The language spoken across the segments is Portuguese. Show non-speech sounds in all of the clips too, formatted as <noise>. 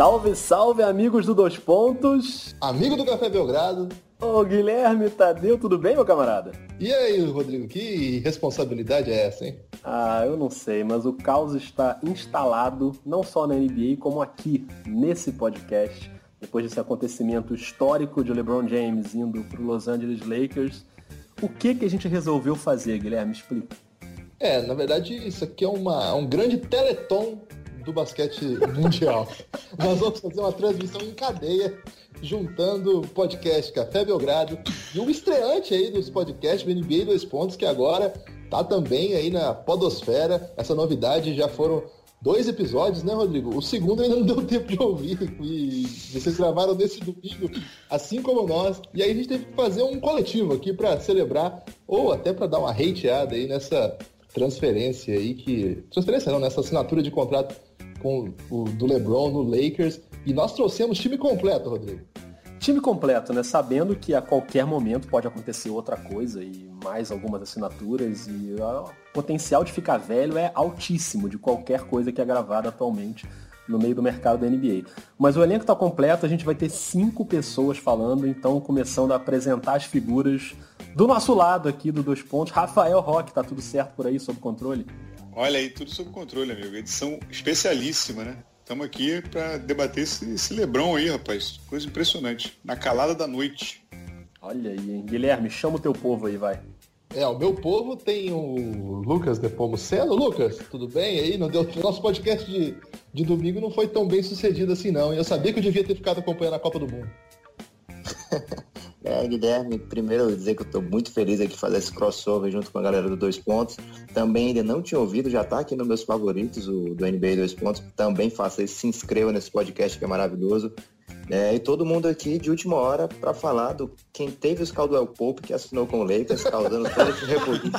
Salve, salve, amigos do Dois Pontos. Amigo do Café Belgrado. Ô, Guilherme Tadeu, tudo bem, meu camarada? E aí, Rodrigo, que responsabilidade é essa, hein? Ah, eu não sei, mas o caos está instalado não só na NBA, como aqui, nesse podcast. Depois desse acontecimento histórico de LeBron James indo para Los Angeles Lakers, o que, que a gente resolveu fazer, Guilherme? Explica. É, na verdade, isso aqui é uma, um grande teleton do basquete mundial. <laughs> Nós vamos fazer uma transmissão em cadeia, juntando podcast Café Belgrado e um estreante aí dos podcasts do NBA Dois Pontos, que agora tá também aí na podosfera. Essa novidade já foram dois episódios, né, Rodrigo? O segundo ainda não deu tempo de ouvir e vocês gravaram nesse domingo, assim como nós. E aí a gente teve que fazer um coletivo aqui para celebrar ou até para dar uma hateada aí nessa transferência aí que transferência não, nessa assinatura de contrato com o do LeBron no Lakers. E nós trouxemos time completo, Rodrigo. Time completo, né? Sabendo que a qualquer momento pode acontecer outra coisa e mais algumas assinaturas e o potencial de ficar velho é altíssimo de qualquer coisa que é gravada atualmente no meio do mercado da NBA. Mas o elenco está completo, a gente vai ter cinco pessoas falando, então começando a apresentar as figuras do nosso lado aqui do Dois Pontos. Rafael Roque, tá tudo certo por aí, sob controle? Olha aí, tudo sob controle, amigo. Edição especialíssima, né? Estamos aqui para debater esse, esse Lebrão aí, rapaz. Coisa impressionante. Na calada da noite. Olha aí, hein? Guilherme, chama o teu povo aí, vai. É, o meu povo tem o Lucas Depomuceno. Lucas, tudo bem aí? Não deu... Nosso podcast de, de domingo não foi tão bem sucedido assim, não. Eu sabia que eu devia ter ficado acompanhando a Copa do Mundo. <laughs> É, Guilherme, primeiro dizer que eu estou muito feliz aqui fazer esse crossover junto com a galera do Dois Pontos. Também ainda não tinha ouvido, já está aqui nos meus favoritos, o do NBA Dois Pontos. Também faça isso, se inscreva nesse podcast que é maravilhoso. É, e todo mundo aqui de última hora para falar do quem teve os Caldwell Pope que assinou com o Lakers, causando todo esse rebuliço.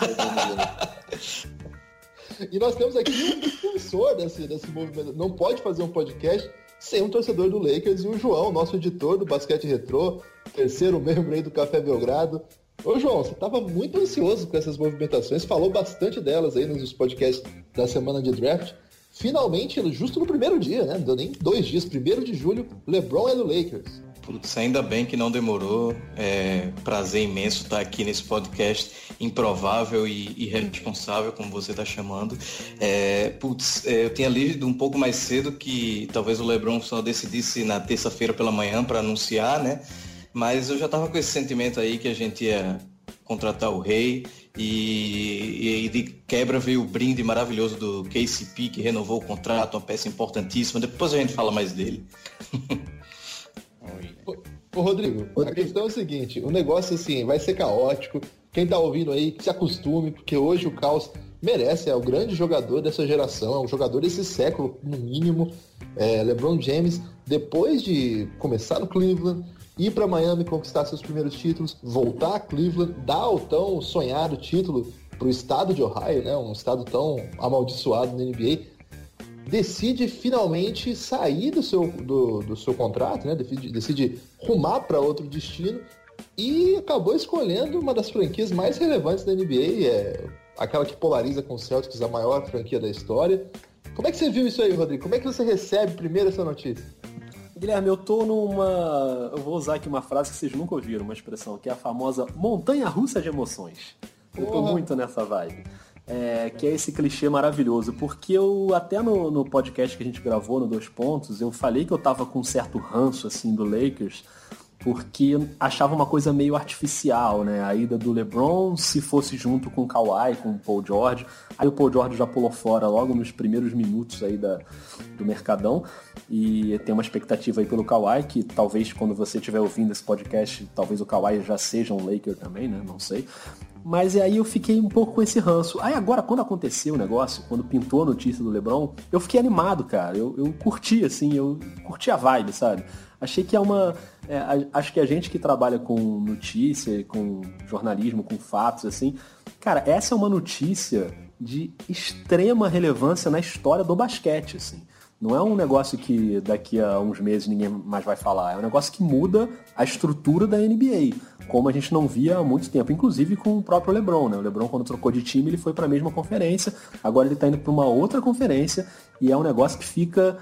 <laughs> e nós temos aqui um defensor desse, desse movimento. Não pode fazer um podcast sem um torcedor do Lakers e o João, nosso editor do Basquete Retrô, terceiro membro aí do Café Belgrado. Ô João, você estava muito ansioso com essas movimentações, falou bastante delas aí nos podcasts da semana de draft. Finalmente, justo no primeiro dia, né? Não deu nem dois dias, primeiro de julho, LeBron é do Lakers. Putz, ainda bem que não demorou. É prazer imenso estar aqui nesse podcast improvável e irresponsável, como você está chamando. É, putz, é, eu tinha lido um pouco mais cedo que talvez o LeBron só decidisse na terça-feira pela manhã para anunciar, né? Mas eu já estava com esse sentimento aí que a gente ia contratar o rei e, e, de quebra veio o brinde maravilhoso do KCP que renovou o contrato, uma peça importantíssima. Depois a gente fala mais dele. <laughs> Ô, Rodrigo, Rodrigo, a questão é o seguinte, o negócio assim vai ser caótico. Quem tá ouvindo aí, se acostume, porque hoje o Caos merece, é o grande jogador dessa geração, é um jogador desse século, no mínimo. É, LeBron James, depois de começar no Cleveland, ir para Miami conquistar seus primeiros títulos, voltar a Cleveland, dar o tão sonhado título para o estado de Ohio, né, um estado tão amaldiçoado na NBA, decide finalmente sair do seu, do, do seu contrato, né? decide, decide rumar para outro destino e acabou escolhendo uma das franquias mais relevantes da NBA, é aquela que polariza com o Celtics, a maior franquia da história. Como é que você viu isso aí, Rodrigo? Como é que você recebe primeiro essa notícia? Guilherme, eu tô numa. Eu vou usar aqui uma frase que vocês nunca ouviram, uma expressão, que é a famosa montanha russa de emoções. Eu tô muito nessa vibe é, que é esse clichê maravilhoso, porque eu até no, no, podcast que a gente gravou no Dois Pontos, eu falei que eu tava com um certo ranço assim do Lakers, porque achava uma coisa meio artificial, né? A ida do LeBron, se fosse junto com o Kawhi, com o Paul George, aí o Paul George já pulou fora logo nos primeiros minutos aí da, do Mercadão, e tem uma expectativa aí pelo Kawhi, que talvez quando você estiver ouvindo esse podcast, talvez o Kawhi já seja um Laker também, né? Não sei. Mas aí eu fiquei um pouco com esse ranço. Aí agora, quando aconteceu o negócio, quando pintou a notícia do Lebron, eu fiquei animado, cara. Eu, eu curti, assim, eu curti a vibe, sabe? Achei que é uma. É, acho que a gente que trabalha com notícia, com jornalismo, com fatos, assim. Cara, essa é uma notícia de extrema relevância na história do basquete, assim. Não é um negócio que daqui a uns meses ninguém mais vai falar. É um negócio que muda a estrutura da NBA, como a gente não via há muito tempo, inclusive com o próprio LeBron. Né? O LeBron, quando trocou de time, ele foi para a mesma conferência. Agora ele está indo para uma outra conferência e é um negócio que fica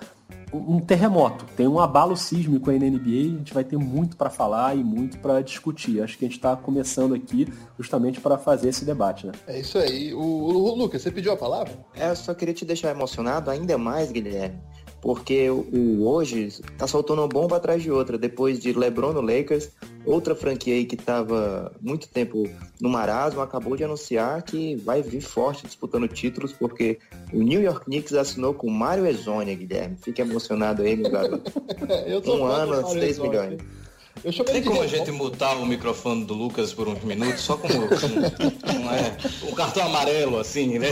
um terremoto, tem um abalo sísmico aí na NBA, a gente vai ter muito para falar e muito para discutir. Acho que a gente está começando aqui justamente para fazer esse debate, né? É isso aí. O, o, Lucas, você pediu a palavra? É, eu só queria te deixar emocionado ainda mais, Guilherme, porque o, hoje tá soltando uma bomba atrás de outra. Depois de LeBron no Lakers, outra franquia aí que estava muito tempo no marasmo acabou de anunciar que vai vir forte disputando títulos, porque o New York Knicks assinou com Mário Ezonia, Guilherme. Fique emocionado aí, meu garoto. <laughs> um ano, 6 milhões. Tem como a gente mutar o microfone do Lucas por uns minutos, só como, como é, um cartão amarelo, assim, né?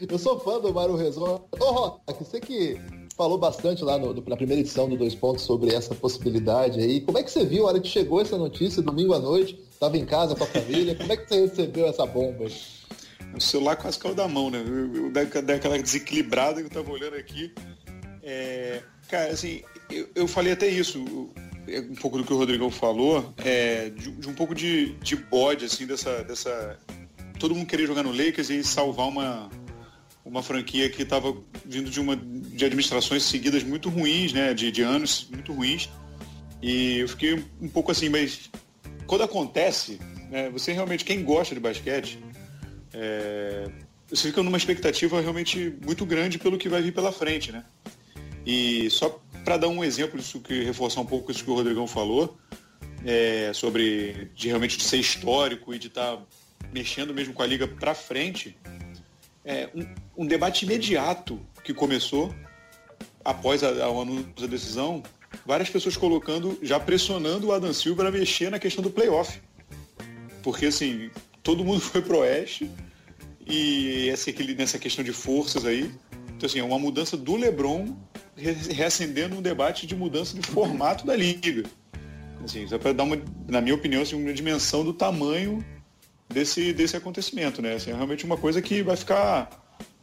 Eu sou fã do Mário Rezon. Ô, Rock, você que falou bastante lá no, na primeira edição do Dois Pontos sobre essa possibilidade aí. Como é que você viu a hora que chegou essa notícia, domingo à noite? Tava em casa com a família. Como é que você recebeu essa bomba? O celular quase caiu da mão, né? Eu, eu, daquela desequilibrada que eu tava olhando aqui. É, cara, assim, eu, eu falei até isso é um pouco do que o Rodrigão falou, é, de, de, um pouco de, de bode, assim, dessa, dessa. Todo mundo querer jogar no Lakers e salvar uma, uma franquia que estava vindo de uma de administrações seguidas muito ruins, né? De, de anos muito ruins. E eu fiquei um pouco assim, mas quando acontece, né, você realmente, quem gosta de basquete, é, você fica numa expectativa realmente muito grande pelo que vai vir pela frente, né? E só para dar um exemplo disso que reforçar um pouco isso que o Rodrigão falou, é, sobre de realmente de ser histórico e de estar tá mexendo mesmo com a liga para frente, é, um, um, debate imediato que começou após a, o anúncio da decisão, várias pessoas colocando, já pressionando o Adam Silva para mexer na questão do playoff. Porque assim, todo mundo <laughs> foi pro Oeste e essa, nessa questão de forças aí. Então assim, é uma mudança do Lebron reacendendo um debate de mudança de formato da liga. Assim, só para dar uma, na minha opinião, assim, uma dimensão do tamanho desse, desse acontecimento, né? Assim, é realmente uma coisa que vai ficar,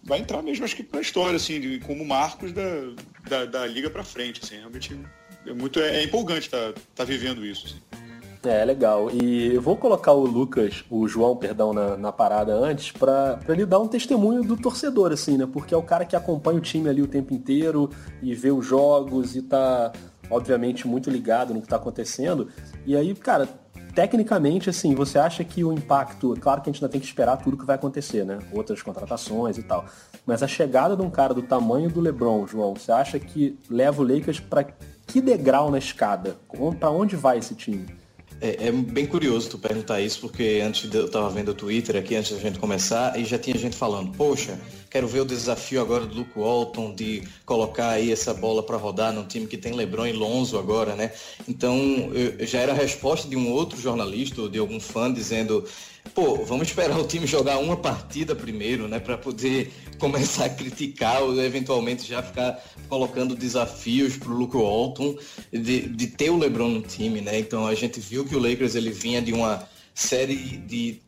vai entrar mesmo, acho que para a história, assim, como marcos da, da, da liga para frente, assim, realmente é muito é, é empolgante estar tá, tá vivendo isso. Assim. É, legal. E eu vou colocar o Lucas, o João, perdão, na, na parada antes, para ele dar um testemunho do torcedor, assim, né? Porque é o cara que acompanha o time ali o tempo inteiro e vê os jogos e tá, obviamente, muito ligado no que tá acontecendo. E aí, cara, tecnicamente, assim, você acha que o impacto, claro que a gente ainda tem que esperar tudo que vai acontecer, né? Outras contratações e tal. Mas a chegada de um cara do tamanho do LeBron, João, você acha que leva o Lakers para que degrau na escada? Para onde vai esse time? É, é, bem curioso tu perguntar isso, porque antes de, eu estava vendo o Twitter aqui, antes da gente começar, e já tinha gente falando, poxa, quero ver o desafio agora do Luke Walton de colocar aí essa bola para rodar num time que tem LeBron e Lonzo agora, né? Então, eu, já era a resposta de um outro jornalista ou de algum fã dizendo, pô, vamos esperar o time jogar uma partida primeiro, né, para poder <laughs> começar a criticar ou eventualmente já ficar colocando desafios para o Luke Walton de, de ter o LeBron no time, né? Então a gente viu que o Lakers ele vinha de uma série de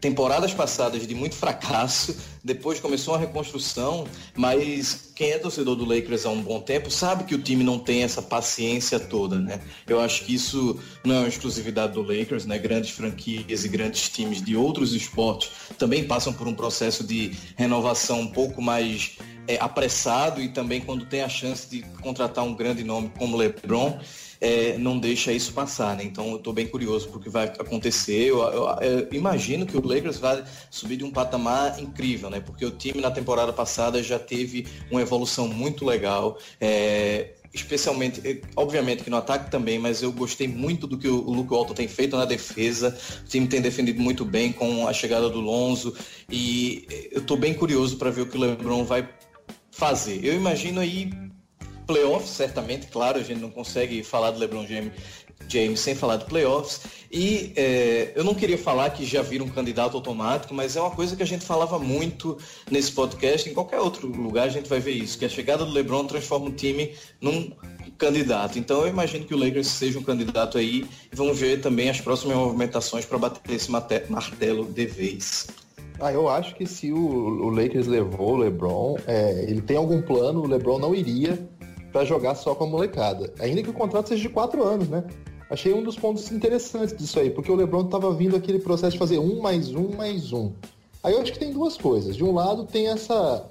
temporadas passadas de muito fracasso, depois começou a reconstrução, mas quem é torcedor do Lakers há um bom tempo sabe que o time não tem essa paciência toda, né? Eu acho que isso não é uma exclusividade do Lakers, né? Grandes franquias e grandes times de outros esportes também passam por um processo de renovação um pouco mais é, apressado e também quando tem a chance de contratar um grande nome como LeBron, é, não deixa isso passar, né? Então eu estou bem curioso porque vai acontecer. Eu, eu, eu, imagino que o Lakers vai subir de um patamar incrível, né? Porque o time na temporada passada já teve uma evolução muito legal. É, especialmente, é, obviamente que no ataque também, mas eu gostei muito do que o Luke Walton tem feito na defesa. O time tem defendido muito bem com a chegada do Lonzo e eu estou bem curioso para ver o que o LeBron vai fazer. Eu imagino aí playoffs, certamente, claro, a gente não consegue falar do LeBron James, James sem falar de playoffs. E é, eu não queria falar que já vira um candidato automático, mas é uma coisa que a gente falava muito nesse podcast. Em qualquer outro lugar a gente vai ver isso, que a chegada do LeBron transforma o time num candidato. Então eu imagino que o Lakers seja um candidato aí vamos ver também as próximas movimentações para bater esse martelo de vez. Ah, eu acho que se o, o Lakers levou o LeBron, é, ele tem algum plano, o LeBron não iria para jogar só com a molecada. Ainda que o contrato seja de quatro anos, né? Achei um dos pontos interessantes disso aí, porque o LeBron estava vindo aquele processo de fazer um mais um mais um. Aí eu acho que tem duas coisas. De um lado tem essa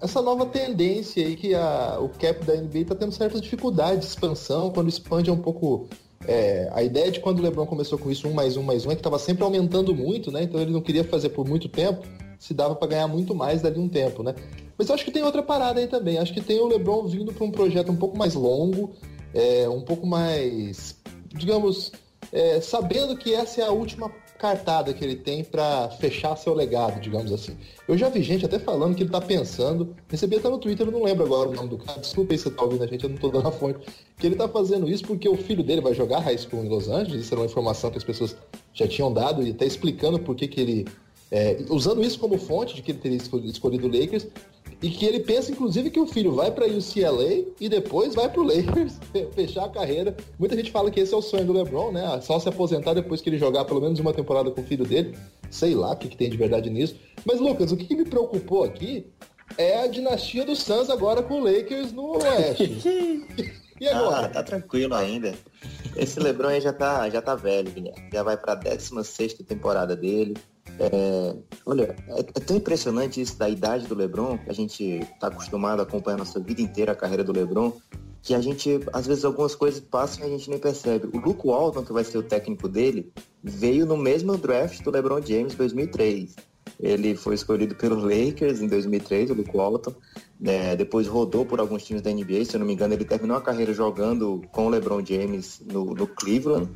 essa nova tendência aí que a, o cap da NBA está tendo certa dificuldade de expansão, quando expande é um pouco. É, a ideia de quando o LeBron começou com isso, um mais um mais um, é que estava sempre aumentando muito, né? Então ele não queria fazer por muito tempo, se dava para ganhar muito mais dali um tempo, né? Mas eu acho que tem outra parada aí também. Acho que tem o LeBron vindo para um projeto um pouco mais longo, é, um pouco mais, digamos, é, sabendo que essa é a última cartada que ele tem para fechar seu legado, digamos assim. Eu já vi gente até falando que ele tá pensando, recebi até no Twitter, eu não lembro agora o nome do cara, desculpa aí se você tá ouvindo a gente, eu não tô dando a fonte, que ele tá fazendo isso porque o filho dele vai jogar high school em Los Angeles, isso era uma informação que as pessoas já tinham dado e até explicando por que que ele é, usando isso como fonte de que ele teria escolhido o Lakers, e que ele pensa, inclusive, que o filho vai para UCLA e depois vai para o Lakers <laughs> fechar a carreira. Muita gente fala que esse é o sonho do LeBron, né? Só se aposentar depois que ele jogar pelo menos uma temporada com o filho dele. Sei lá o que, que tem de verdade nisso. Mas, Lucas, o que, que me preocupou aqui é a dinastia do Suns agora com o Lakers no Oeste. <laughs> e agora? Ah, tá tranquilo ainda. Esse LeBron aí já tá, já tá velho, Guilherme. Já vai pra 16 temporada dele. É, olha, é, é, tão impressionante isso da idade do LeBron, que a gente está acostumado a acompanhar nossa vida inteira a carreira do LeBron, que a gente, às vezes, algumas coisas passam e a gente nem percebe. O Luke Walton, que vai ser o técnico dele, veio no mesmo draft do LeBron James 2003. Ele foi escolhido pelo Lakers em 2003, o Luke Walton. É, depois rodou por alguns times da NBA, se eu não me engano, ele terminou a carreira jogando com o LeBron James no, no Cleveland.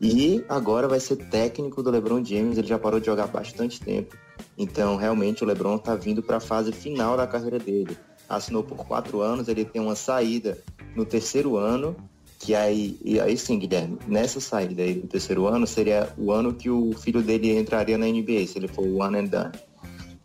E agora vai ser técnico do LeBron James, ele já parou de jogar bastante tempo. Então, realmente, o LeBron está vindo para a fase final da carreira dele. Assinou por quatro anos, ele tem uma saída no terceiro ano, que aí, e aí sim, Guilherme, nessa saída aí do terceiro ano, seria o ano que o filho dele entraria na NBA, se ele for o one and done.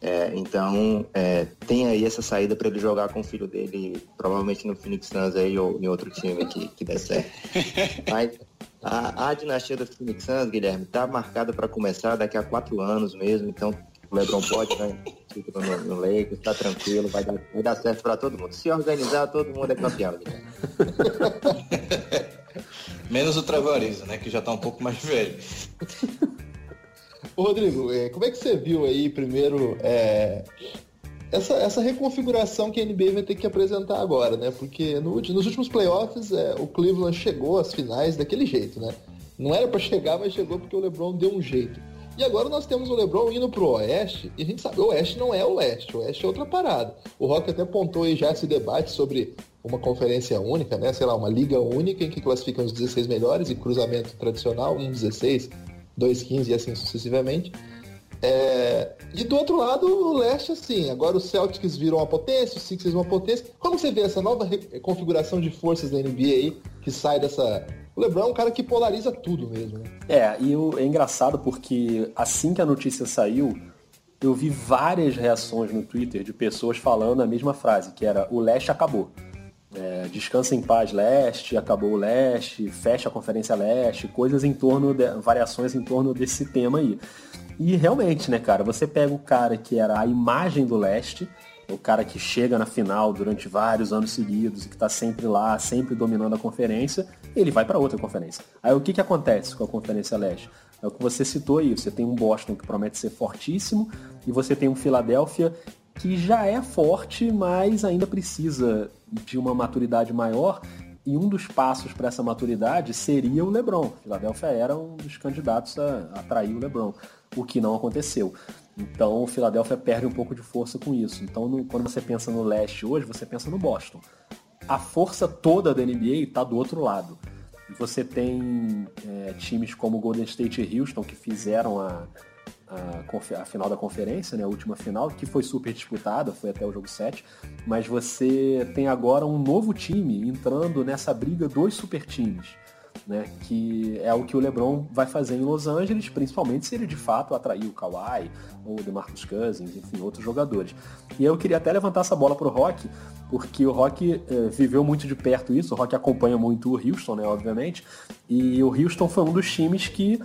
É, então, é, tem aí essa saída para ele jogar com o filho dele, provavelmente no Phoenix Suns aí ou em outro time que, que der certo. <laughs> Mas a, a dinastia do Phoenix Suns, Guilherme, está marcada para começar daqui a quatro anos mesmo, então o LeBron pode ganhar título no, no Lakers, tá tranquilo, vai dar, vai dar certo para todo mundo. Se organizar, todo mundo é campeão, Guilherme. <laughs> Menos o Trevor né, que já está um pouco mais velho. Ô, Rodrigo, é, como é que você viu aí, primeiro, é, essa, essa reconfiguração que a NBA vai ter que apresentar agora, né? Porque no, nos últimos playoffs é, o Cleveland chegou às finais daquele jeito, né? Não era para chegar, mas chegou porque o LeBron deu um jeito. E agora nós temos o LeBron indo pro Oeste, e a gente sabe, o Oeste não é o Leste, o Oeste é outra parada. O Rock até apontou aí já esse debate sobre uma conferência única, né? Sei lá, uma liga única em que classificam os 16 melhores e cruzamento tradicional, um 16, 2, 15 e assim sucessivamente. É... E do outro lado, o leste, assim, agora os Celtics viram uma potência, os Sixers uma potência. Como você vê essa nova configuração de forças da NBA aí, que sai dessa... O LeBron é um cara que polariza tudo mesmo, né? É, e é engraçado porque assim que a notícia saiu, eu vi várias reações no Twitter de pessoas falando a mesma frase, que era o leste acabou. É, descansa em paz leste, acabou o leste, fecha a conferência leste, coisas em torno, de, variações em torno desse tema aí. E realmente, né, cara, você pega o cara que era a imagem do leste, o cara que chega na final durante vários anos seguidos e que está sempre lá, sempre dominando a conferência, ele vai para outra conferência. Aí o que, que acontece com a Conferência Leste? É o que você citou aí, você tem um Boston que promete ser fortíssimo e você tem um Philadelphia que já é forte, mas ainda precisa de uma maturidade maior. E um dos passos para essa maturidade seria o LeBron. Philadelphia era um dos candidatos a atrair o LeBron o que não aconteceu. Então o Philadelphia perde um pouco de força com isso. Então no, quando você pensa no leste hoje, você pensa no Boston. A força toda da NBA está do outro lado. Você tem é, times como Golden State e Houston que fizeram a, a, a, final da conferência, né, a última final, que foi super disputada, foi até o jogo 7, mas você tem agora um novo time entrando nessa briga dos super times né? Que é o que o LeBron vai fazer em Los Angeles, principalmente se ele de fato atrair o Kawhi ou o DeMarcus Cousins, enfim, outros jogadores. E eu queria até levantar essa bola pro Rock, porque o Rock eh, viveu muito de perto isso, o Rock acompanha muito o Houston, né, obviamente, e o Houston foi um dos times que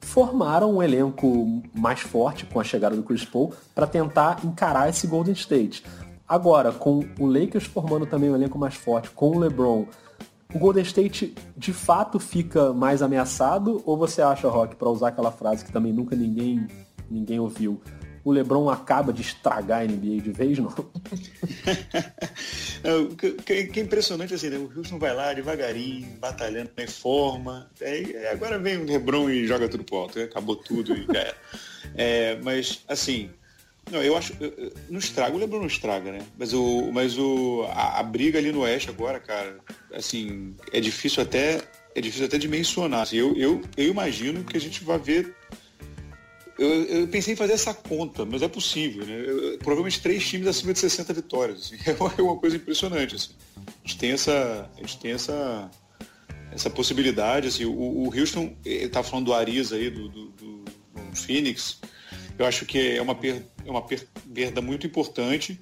formaram um elenco mais forte com a chegada do Chris Paul para tentar encarar esse Golden State. Agora, com o Lakers formando também um elenco mais forte, com o LeBron o Golden State de fato fica mais ameaçado? Ou você acha, Rock, para usar aquela frase que também nunca ninguém, ninguém ouviu, o LeBron acaba de estragar a NBA de vez, não? <laughs> o que, é impressionante assim, né? o Houston vai lá devagarinho, batalhando, em forma. Aí, agora vem o LeBron e joga tudo pro alto. Né? Acabou tudo e já era. É, mas, assim, não, eu acho. Não estraga, o Lebron não estraga, né? Mas, o, mas o, a, a, briga ali no Oeste agora, cara, assim, é difícil até. É difícil até de mencionar. Assim, eu, eu, eu imagino que a gente vai ver. Eu, eu pensei em fazer essa conta, mas é possível, né? Eu, provavelmente três times acima de 60 vitórias. Assim, <laughs> é uma coisa impressionante. Assim. A gente tem essa. A gente tem essa essa possibilidade. Assim, o, o Houston, ele tá falando do Ariza aí, do, do, do, do Phoenix. Eu acho que é uma, per, é uma perda muito importante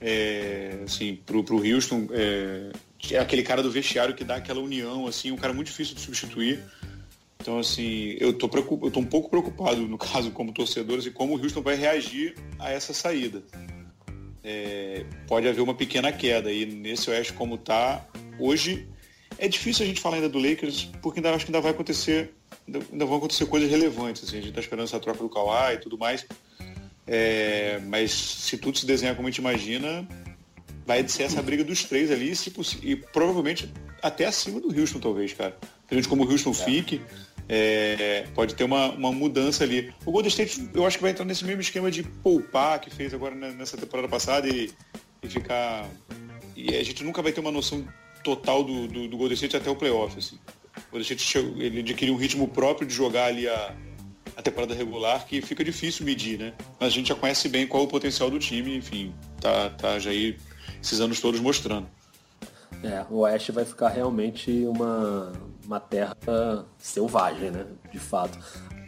é, assim, para o Houston. É, é, aquele cara do vestiário que dá aquela união, assim, um cara muito difícil de substituir. Então, assim, eu tô, eu tô um pouco preocupado, no caso, como torcedor, assim, como o Houston vai reagir a essa saída. É, pode haver uma pequena queda aí nesse Oeste como tá. Hoje é difícil a gente falar ainda do Lakers, porque ainda acho que ainda vai acontecer ainda vão acontecer coisas relevantes. Assim, a gente está esperando essa troca do Kawhi e tudo mais. É, mas se tudo se desenhar como a gente imagina, vai ser essa briga dos três ali se e provavelmente até acima do Houston, talvez, cara. Dependendo de como o Houston é. fique, é, pode ter uma, uma mudança ali. O Golden State, eu acho que vai entrar nesse mesmo esquema de poupar que fez agora nessa temporada passada e, e ficar. E a gente nunca vai ter uma noção total do, do, do Golden State até o playoff, assim. A gente chegou, ele adquiriu um ritmo próprio de jogar ali a, a temporada regular que fica difícil medir, né? Mas a gente já conhece bem qual é o potencial do time, enfim, tá, tá já aí esses anos todos mostrando. É, o Oeste vai ficar realmente uma, uma terra selvagem, né? De fato.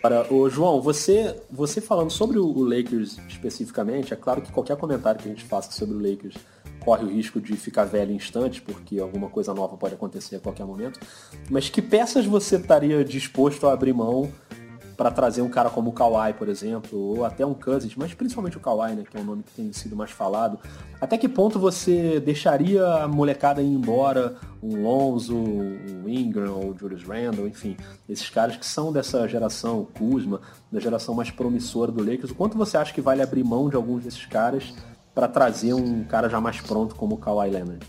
Para o João, você, você falando sobre o Lakers especificamente, é claro que qualquer comentário que a gente faça sobre o Lakers corre o risco de ficar velho em instantes, porque alguma coisa nova pode acontecer a qualquer momento. Mas que peças você estaria disposto a abrir mão para trazer um cara como o Kawhi, por exemplo, ou até um Cousins, mas principalmente o Kawhi, né, que é um nome que tem sido mais falado. Até que ponto você deixaria a molecada ir embora, um Lonzo, um Ingram ou o Julius Randle, enfim, esses caras que são dessa geração, o Kuzma, da geração mais promissora do Lakers, o quanto você acha que vale abrir mão de alguns desses caras para trazer um cara já mais pronto como o Kawhi Leonard?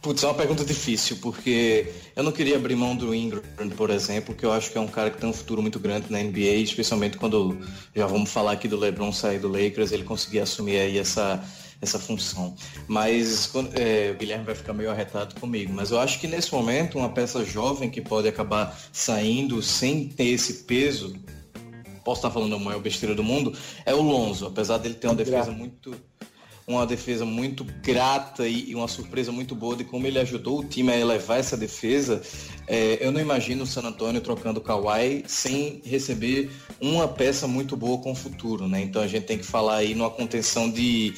Putz, é uma pergunta difícil, porque eu não queria abrir mão do Ingram, por exemplo, que eu acho que é um cara que tem um futuro muito grande na NBA, especialmente quando já vamos falar aqui do LeBron sair do Lakers, ele conseguir assumir aí essa, essa função. Mas é, o Guilherme vai ficar meio arretado comigo. Mas eu acho que nesse momento, uma peça jovem que pode acabar saindo sem ter esse peso, posso estar falando a maior besteira do mundo, é o Lonzo, apesar dele ter uma defesa muito uma defesa muito grata e uma surpresa muito boa de como ele ajudou o time a elevar essa defesa. É, eu não imagino o San Antonio trocando o Kawhi sem receber uma peça muito boa com o futuro, né? Então a gente tem que falar aí numa contenção de,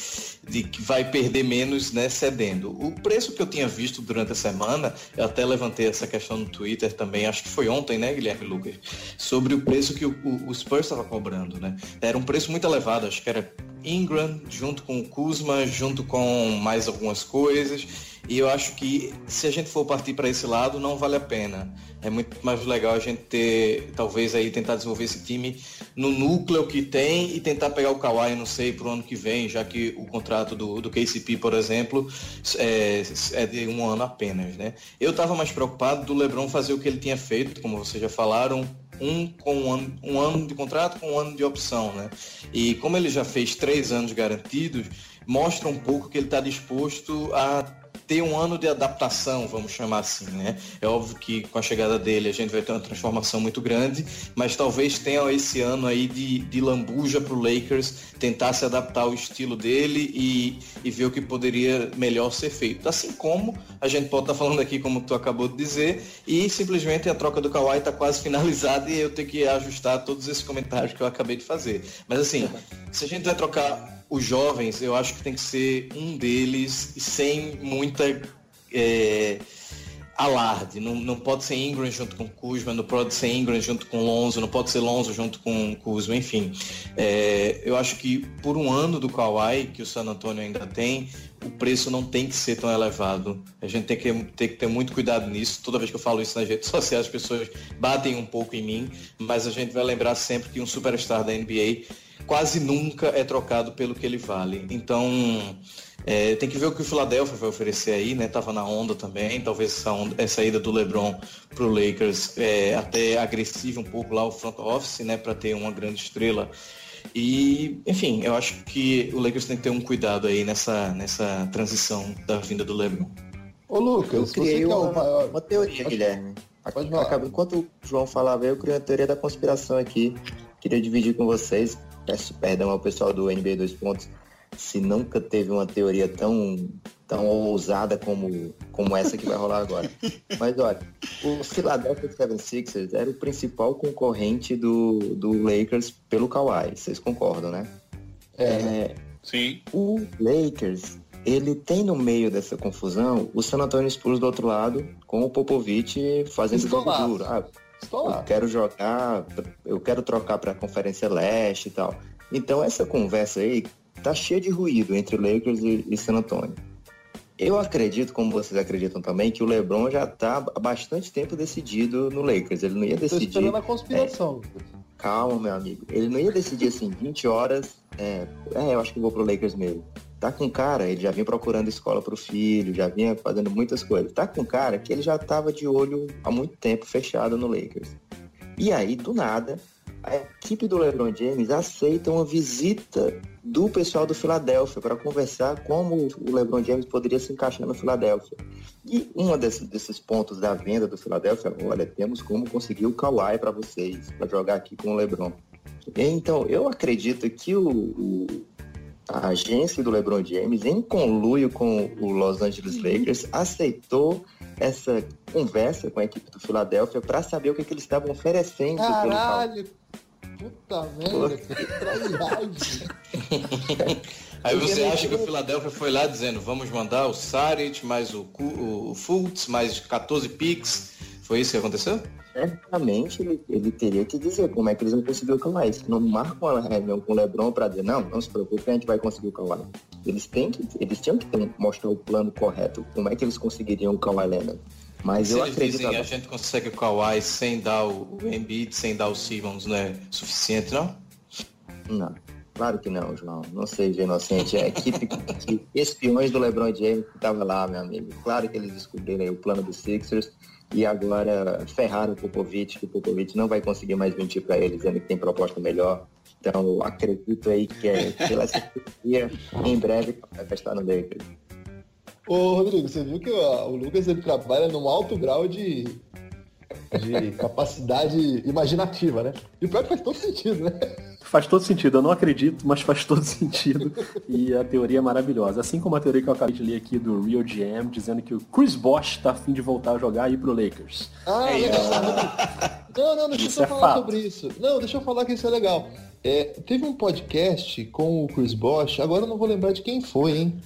de que vai perder menos, né, cedendo. O preço que eu tinha visto durante a semana, eu até levantei essa questão no Twitter também, acho que foi ontem, né, Guilherme Lucas, sobre o preço que o, o, o Spurs estava cobrando, né? Era um preço muito elevado, acho que era Ingram junto com o Kuzma, junto com mais algumas coisas. E eu acho que se a gente for partir para esse lado, não vale a pena. É muito mais legal a gente ter, talvez aí tentar desenvolver esse time no núcleo que tem e tentar pegar o Kawhi, não sei, para o ano que vem, já que o contrato do, do KCP, por exemplo, é, é de um ano apenas, né? Eu estava mais preocupado do LeBron fazer o que ele tinha feito, como vocês já falaram, um com um ano, um ano de contrato com um ano de opção, né? E como ele já fez três anos garantidos, mostra um pouco que ele está disposto a ter um ano de adaptação, vamos chamar assim, né? É óbvio que com a chegada dele a gente vai ter uma transformação muito grande, mas talvez tenha esse ano aí de, de lambuja para o Lakers tentar se adaptar ao estilo dele e, e ver o que poderia melhor ser feito. Assim como a gente pode estar tá falando aqui, como tu acabou de dizer, e simplesmente a troca do Kawhi está quase <laughs> finalizada e eu tenho que ajustar todos esses comentários que eu acabei de fazer. Mas assim, se a gente vai trocar os jovens, eu acho que tem que ser um deles sem muita é, alarde. Não, não pode ser Ingram junto com Kuzma, não pode ser Ingram junto com Lonzo, não pode ser Lonzo junto com Kuzma, enfim. É, eu acho que por um ano do Kawhi, que o San Antonio ainda tem, o preço não tem que ser tão elevado. A gente tem que, tem que ter muito cuidado nisso. Toda vez que eu falo isso nas redes sociais, as pessoas batem um pouco em mim, mas a gente vai lembrar sempre que um superstar da NBA quase nunca é trocado pelo que ele vale. Então, é, tem que ver o que o Philadelphia vai oferecer aí, né? Tava na onda também, talvez essa, onda, essa ida do LeBron pro Lakers é, até agressiva um pouco lá o front office, né? Para ter uma grande estrela. E, enfim, eu acho que o Lakers tem que ter um cuidado aí nessa, nessa transição da vinda do LeBron. Ô Lucas, eu criei uma, uma, uma teoria, Guilherme. Pode falar. Acaba, enquanto o João falava, eu criei uma teoria da conspiração aqui. Queria dividir com vocês. Peço perdão ao pessoal do NBA 2 pontos se nunca teve uma teoria tão, tão ousada como, como essa que vai rolar agora. <laughs> Mas olha, o Philadelphia 76ers era o principal concorrente do, do Lakers pelo Kawhi. Vocês concordam, né? É. é Sim. O Lakers, ele tem no meio dessa confusão o San Antonio Spurs do outro lado, com o Popovich fazendo jogo duro. Ah, eu quero jogar, eu quero trocar para a Conferência Leste e tal. Então essa conversa aí tá cheia de ruído entre Lakers e, e San Antonio. Eu acredito, como vocês acreditam também, que o LeBron já está há bastante tempo decidido no Lakers. Ele não ia decidir. Tô esperando a conspiração. É, calma, meu amigo. Ele não ia decidir assim, 20 horas. É, é, eu acho que vou pro Lakers mesmo. Tá com cara, ele já vinha procurando escola pro filho, já vinha fazendo muitas coisas. Tá com cara que ele já tava de olho há muito tempo fechado no Lakers. E aí, do nada, a equipe do LeBron James aceita uma visita do pessoal do Philadelphia para conversar como o LeBron James poderia se encaixar no Philadelphia. E um desses, desses pontos da venda do Philadelphia, olha, temos como conseguir o Kawhi para vocês, para jogar aqui com o LeBron. Então, eu acredito que o, o, a agência do LeBron James, em conluio com o Los Angeles uhum. Lakers, aceitou essa conversa com a equipe do Philadelphia para saber o que, que eles estavam oferecendo. Caralho, Puta merda, que trairagem. <laughs> Aí você acha que o Philadelphia foi lá dizendo, vamos mandar o Saric, mais o, o Fultz, mais 14 picks. Foi isso que aconteceu? Certamente ele, ele, teria que dizer como é que eles vão conseguir o Kawhi. Se não marcam uma reunião com o Lebron para dizer, não, não se preocupe, a gente vai conseguir o Kawhi. Eles, têm que, eles tinham que ter, mostrar o plano correto, como é que eles conseguiriam o Kawhi Leonard. Mas Se eu eles acredito. Dizem, a gente consegue o Kawhi sem dar o Embiid, sem dar o Simmons, não é suficiente, não? Não. Claro que não, João. Não seja inocente. É a equipe que, espiões do LeBron James que estava lá, meu amigo. Claro que eles descobriram o plano dos Sixers e agora ferraram o Popovich, que o Popovich não vai conseguir mais mentir para eles, dizendo que tem proposta melhor. Então, acredito aí que, é, que ela se em breve vai estar no Lakers. Ô, Rodrigo, você viu que ó, o Lucas ele trabalha num alto grau de, de capacidade imaginativa, né? E o pior é que faz todo sentido, né? Faz todo sentido, eu não acredito, mas faz todo <laughs> sentido. E a teoria é maravilhosa. Assim como a teoria que eu acabei de ler aqui do Real GM, dizendo que o Chris Bosh tá afim de voltar a jogar aí pro Lakers. Ah, é legal. Não, não, deixa isso eu é falar fato. sobre isso. Não, deixa eu falar que isso é legal. É, teve um podcast com o Chris Bosh, agora eu não vou lembrar de quem foi, hein?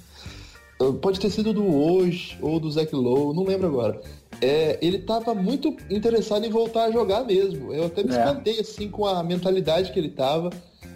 Pode ter sido do hoje ou do Zach Lowe, não lembro agora. É, ele estava muito interessado em voltar a jogar mesmo. Eu até me é. espantei assim com a mentalidade que ele estava.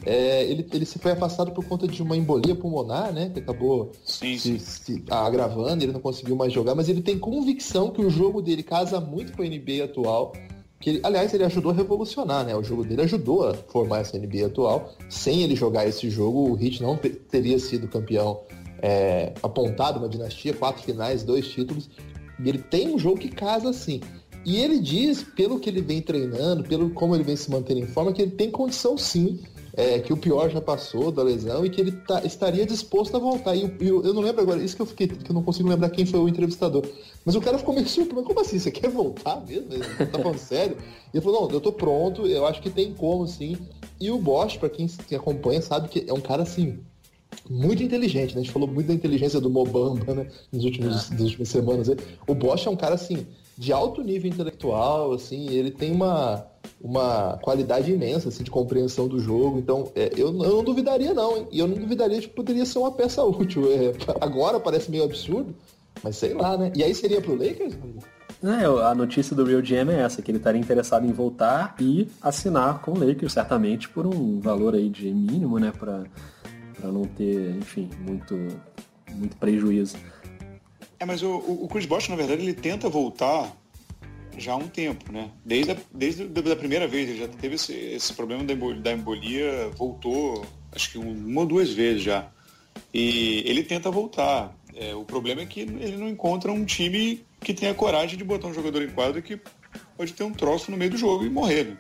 É, ele, ele se foi afastado por conta de uma embolia pulmonar, né? Que acabou sim, se, se agravando, ele não conseguiu mais jogar, mas ele tem convicção que o jogo dele casa muito com a NBA atual. Que ele, aliás, ele ajudou a revolucionar, né? O jogo dele ajudou a formar essa NBA atual. Sem ele jogar esse jogo, o Heat não teria sido campeão é, apontado uma dinastia, quatro finais, dois títulos. E ele tem um jogo que casa assim. E ele diz, pelo que ele vem treinando, pelo como ele vem se mantendo em forma, que ele tem condição sim, é, que o pior já passou da lesão e que ele tá, estaria disposto a voltar. E eu, eu, não lembro agora, isso que eu fiquei, que eu não consigo lembrar quem foi o entrevistador. Mas o cara ficou meio surpreso, mas como assim? Você quer voltar mesmo? Ele tá falando sério? E ele falou, não, eu tô pronto, eu acho que tem como sim. E o Bosch, para quem, quem acompanha, sabe que é um cara assim, muito inteligente, né? A gente falou muito da inteligência do Mobamba, né? Nos últimos, é. nas últimas semanas. O Bosch é um cara, assim, de alto nível intelectual, assim, ele tem uma, uma qualidade imensa, assim, de compreensão do jogo. Então, é, eu, eu não duvidaria, não, hein? E eu não duvidaria de que poderia ser uma peça <laughs> útil. É, agora parece meio absurdo, mas sei lá, né? E aí seria pro Lakers? É, a notícia do Real GM é essa, que ele estaria interessado em voltar e assinar com o Lakers, certamente por um valor aí de mínimo, né, para para não ter, enfim, muito, muito prejuízo. É, mas o, o Chris Bosh, na verdade, ele tenta voltar já há um tempo, né? Desde a, desde a primeira vez, ele já teve esse, esse problema da embolia, da embolia, voltou acho que uma ou duas vezes já. E ele tenta voltar. É, o problema é que ele não encontra um time que tenha coragem de botar um jogador em quadro que pode ter um troço no meio do jogo e morrer. Né?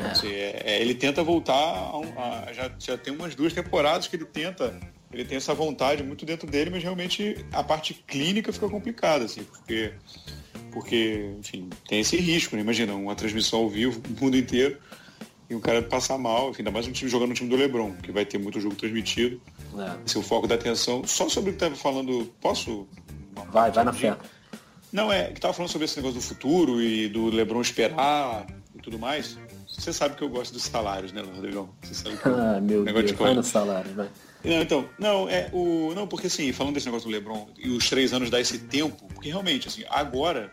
É. Assim, é, é, ele tenta voltar, a, a, já, já tem umas duas temporadas que ele tenta, ele tem essa vontade muito dentro dele, mas realmente a parte clínica fica complicada, assim, porque, porque enfim, tem esse risco, né? Imagina, uma transmissão ao vivo, o mundo inteiro, e o cara passar mal, enfim, ainda mais um time jogando no time do Lebron, que vai ter muito jogo transmitido. É. Esse é o foco da atenção. Só sobre o que estava falando, posso? Vai, vai na fé. Não, é, que estava falando sobre esse negócio do futuro e do Lebron esperar e tudo mais. Você sabe que eu gosto dos salários, né, Rodrigão? Você sabe que <laughs> ah, meu negócio Deus, de vai no salário, vai. Não, então, não, é o. Não, porque assim, falando desse negócio do Lebron e os três anos dá esse tempo, porque realmente, assim, agora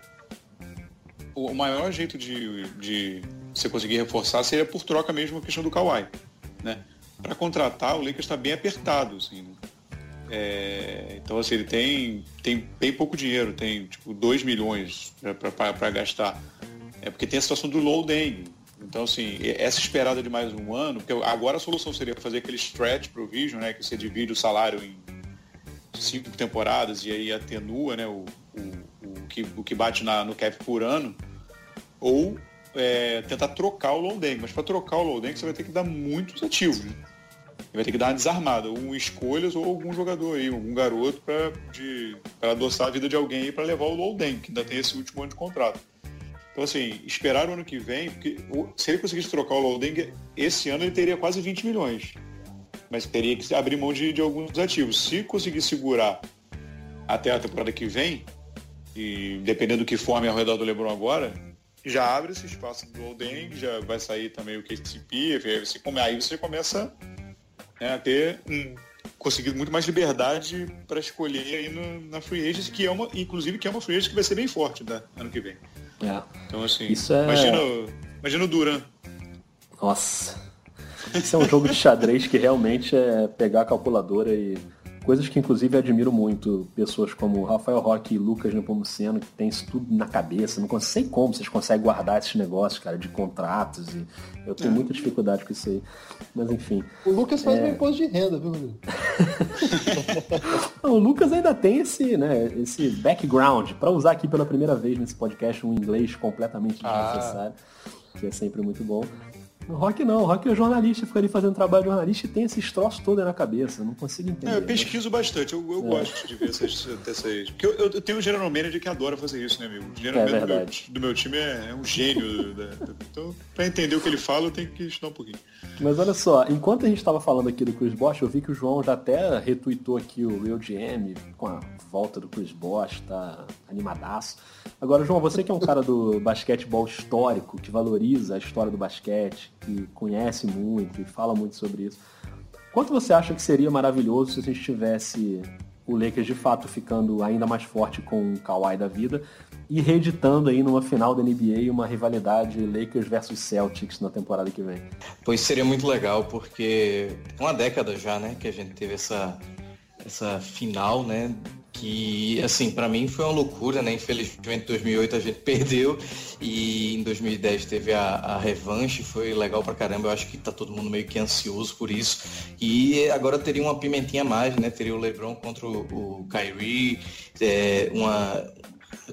o maior jeito de, de você conseguir reforçar seria por troca mesmo a questão do Kawhi. Né? Para contratar, o Lakers está bem apertado. Assim, né? é, então, assim, ele tem, tem bem pouco dinheiro, tem tipo 2 milhões para gastar. É porque tem a situação do low dang. Então, assim, essa esperada de mais um ano, porque agora a solução seria fazer aquele stretch provision, né, que você divide o salário em cinco temporadas e aí atenua né, o, o, o, que, o que bate na, no cap por ano, ou é, tentar trocar o Londeng. Mas para trocar o Londeng você vai ter que dar muitos ativos. Né? Vai ter que dar uma desarmada, ou escolhas ou algum jogador aí, algum garoto para adoçar a vida de alguém para levar o Londeng, que ainda tem esse último ano de contrato. Então, assim, esperar o ano que vem, porque se ele conseguisse trocar o Londeng, esse ano ele teria quase 20 milhões. Mas teria que abrir mão de, de alguns ativos. Se conseguir segurar até a temporada que vem, e dependendo do que forme ao redor do Lebron agora, já abre esse espaço do Oldeng, já vai sair também o KCP, come, aí você começa né, a ter um, conseguido muito mais liberdade para escolher aí no, na Free Agents, que é uma, inclusive que é uma Free Agents que vai ser bem forte né, ano que vem. É. Então assim, Isso é... imagina, imagina o Duran. Nossa. Isso é um jogo de xadrez que realmente é pegar a calculadora e Coisas que inclusive admiro muito, pessoas como Rafael Roque e Lucas Nepomuceno, que tem isso tudo na cabeça, não sei como vocês conseguem guardar esses negócios, cara, de contratos, e eu tenho é. muita dificuldade com isso aí. Mas enfim. O Lucas faz é... um imposto de renda, viu, Rodrigo? <laughs> o Lucas ainda tem esse, né, esse background, para usar aqui pela primeira vez nesse podcast um inglês completamente ah. desnecessário, ah. que é sempre muito bom. O Rock não, o Rock é jornalista, fica ali fazendo trabalho de jornalista e tem esses troços todos na cabeça. Não consigo entender. É, eu pesquiso bastante, eu, eu é. gosto de ver essas. essas... Porque eu, eu, tenho um general manager que adora fazer isso, né, amigo? O general é manager do meu, do meu, time é, é um gênio. da, então, pra entender o que ele fala, eu tenho que estudar um pouquinho. Mas olha só, enquanto a gente estava falando aqui do Chris Bosh, eu vi que o João já até retweetou aqui o Real GM com a volta do Chris Bosh, tá animadaço. Agora, João, você que é um cara do basquetebol histórico, que valoriza a história do basquete, que conhece muito e fala muito sobre isso, quanto você acha que seria maravilhoso se a gente tivesse o Lakers de fato ficando ainda mais forte com o Kawhi da vida e reeditando aí numa final da NBA uma rivalidade Lakers versus Celtics na temporada que vem? Pois seria muito legal, porque uma década já, né, que a gente teve essa, essa final, né, que, assim, para mim foi uma loucura, né? Infelizmente, em 2008 a gente <laughs> perdeu e em 2010 teve a, a, revanche, foi legal pra caramba. Eu acho que tá todo mundo meio que ansioso por isso. E agora teria uma pimentinha a mais, né? Teria o LeBron contra o, o Kyrie, é, uma,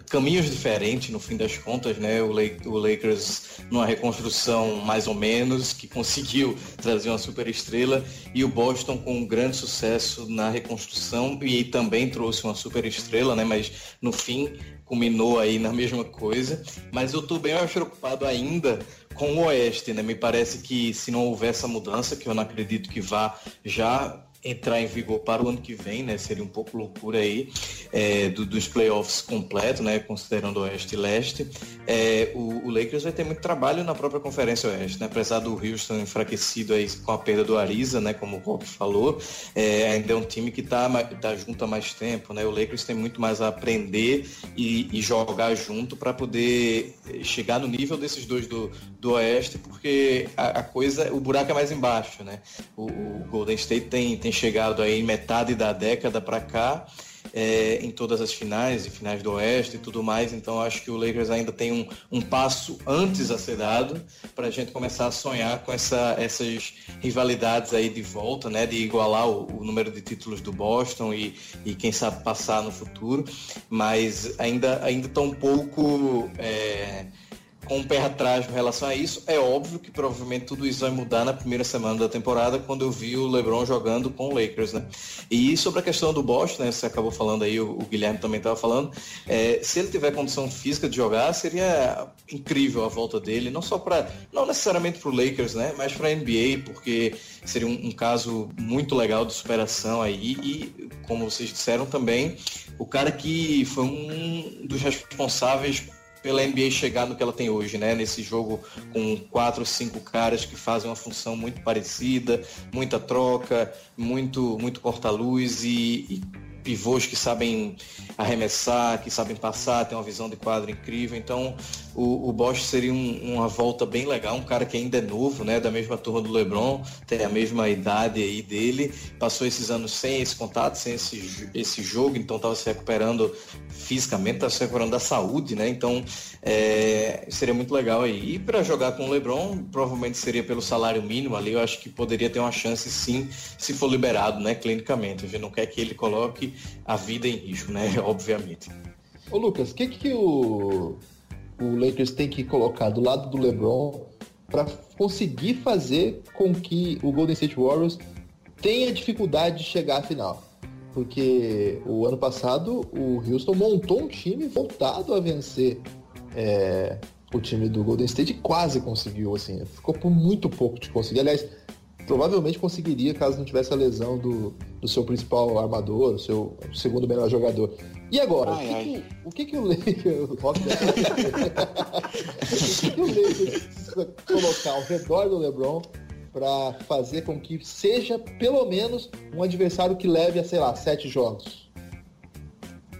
caminhos diferentes no fim das contas, né? O, Lakers numa reconstrução mais ou menos, que conseguiu <laughs> trazer uma super estrela, e o Boston com um grande sucesso na reconstrução e também trouxe uma super estrela, né? Mas no fim culminou aí na mesma coisa. Mas eu estou bem mais preocupado ainda com o Oeste, né? Me parece que se não houver essa mudança, que eu não acredito que vá já entrar em vigor para o ano que vem, né? Seria um pouco loucura aí é, do, dos playoffs completo, né? Considerando Oeste e Leste. É, o, o, Lakers vai ter muito trabalho na própria Conferência Oeste, né? Apesar do Houston enfraquecido aí com a perda do Ariza, né? Como o Rock falou, é, ainda é um time que está tá junto há mais tempo, né? O Lakers tem muito mais a aprender e, e jogar junto para poder chegar no nível desses dois do, do Oeste, porque a, a coisa, o buraco é mais embaixo, né? O, o Golden State tem, tem chegado aí metade da década para cá é, em todas as finais e finais do Oeste e tudo mais. Então acho que o Lakers ainda tem um, um passo antes a ser dado para a gente começar a sonhar com essa, essas rivalidades aí de volta, né? De igualar o, o número de títulos do Boston e, e quem sabe passar no futuro. Mas ainda ainda um pouco é, com o pé atrás com relação a isso. É óbvio que provavelmente tudo isso vai mudar na primeira semana da temporada, quando eu vi o LeBron jogando com o Lakers, né? E sobre a questão do Boston, né, você acabou falando aí, o, Guilherme também estava falando, é, se ele tiver condição física de jogar, seria incrível a volta dele, não só para, não necessariamente para o Lakers, né? Mas para a NBA, porque seria um, um caso muito legal de superação aí e, como vocês disseram também, o cara que foi um dos responsáveis pela NBA chegar no que ela tem hoje, né? Nesse jogo com quatro, cinco caras que fazem uma função muito parecida, muita troca, muito, muito corta-luz e, e pivôs que sabem arremessar, que sabem passar, tem uma visão de quadro incrível. Então, o, o Bosch seria um, uma volta bem legal, um cara que ainda é novo, né, da mesma turma do LeBron, tem a mesma idade aí dele, passou esses anos sem esse contato, sem esse, esse jogo, então estava se recuperando fisicamente, estava se recuperando da saúde, né? Então, é, seria muito legal aí. E para jogar com o LeBron, provavelmente seria pelo salário mínimo ali, eu acho que poderia ter uma chance sim, se for liberado, né, clinicamente. A gente não quer que ele coloque a vida em risco, né? <laughs> Obviamente. Ô Lucas, o que, que o, o Lakers tem que colocar do lado do LeBron para conseguir fazer com que o Golden State Warriors tenha dificuldade de chegar à final? Porque o ano passado o Houston montou um time voltado a vencer é, o time do Golden State e quase conseguiu, assim, ficou por muito pouco de conseguir. Aliás, provavelmente conseguiria caso não tivesse a lesão do, do seu principal armador, o seu segundo melhor jogador. E agora, ai, o, que que, o que, que o Lakers. <laughs> o que, que o Lakers precisa colocar ao redor do LeBron para fazer com que seja pelo menos um adversário que leve a, sei lá, sete jogos?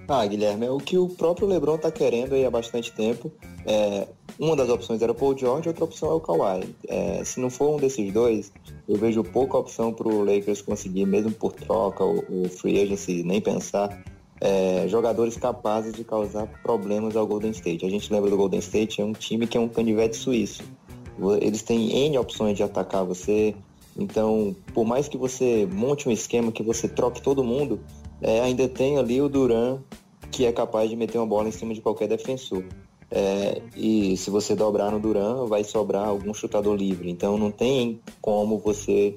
Ah, Guilherme, é o que o próprio LeBron está querendo aí há bastante tempo. É, uma das opções era o Paul George, outra opção é o Kawhi. É, se não for um desses dois, eu vejo pouca opção para o Lakers conseguir, mesmo por troca, o, o free agency, nem pensar, é, jogadores capazes de causar problemas ao Golden State. A gente lembra do Golden State, é um time que é um canivete suíço. Eles têm N opções de atacar você. Então, por mais que você monte um esquema que você troque todo mundo, é, ainda tem ali o Duran que é capaz de meter uma bola em cima de qualquer defensor. É, e se você dobrar no Duran, vai sobrar algum chutador livre. Então não tem como você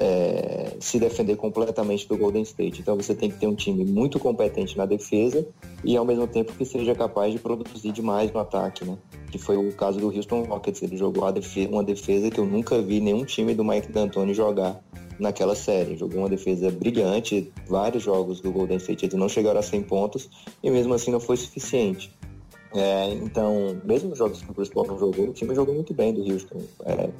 é, se defender completamente do Golden State. Então você tem que ter um time muito competente na defesa e ao mesmo tempo que seja capaz de produzir demais no ataque, né? Que foi o caso do Houston Rockets. Ele jogou defesa, uma defesa que eu nunca vi nenhum time do Mike D'Antoni jogar naquela série. Jogou uma defesa brilhante, vários jogos do Golden State eles não chegaram a 100 pontos e mesmo assim não foi suficiente. É, então, mesmo nos jogos que o Chris Paul não jogou, o time jogou muito bem do Houston. É,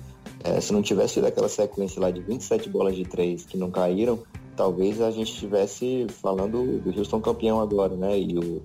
é, se não tivesse tido aquela sequência lá de 27 bolas de três que não caíram, talvez a gente estivesse falando do Houston campeão agora, né? E o,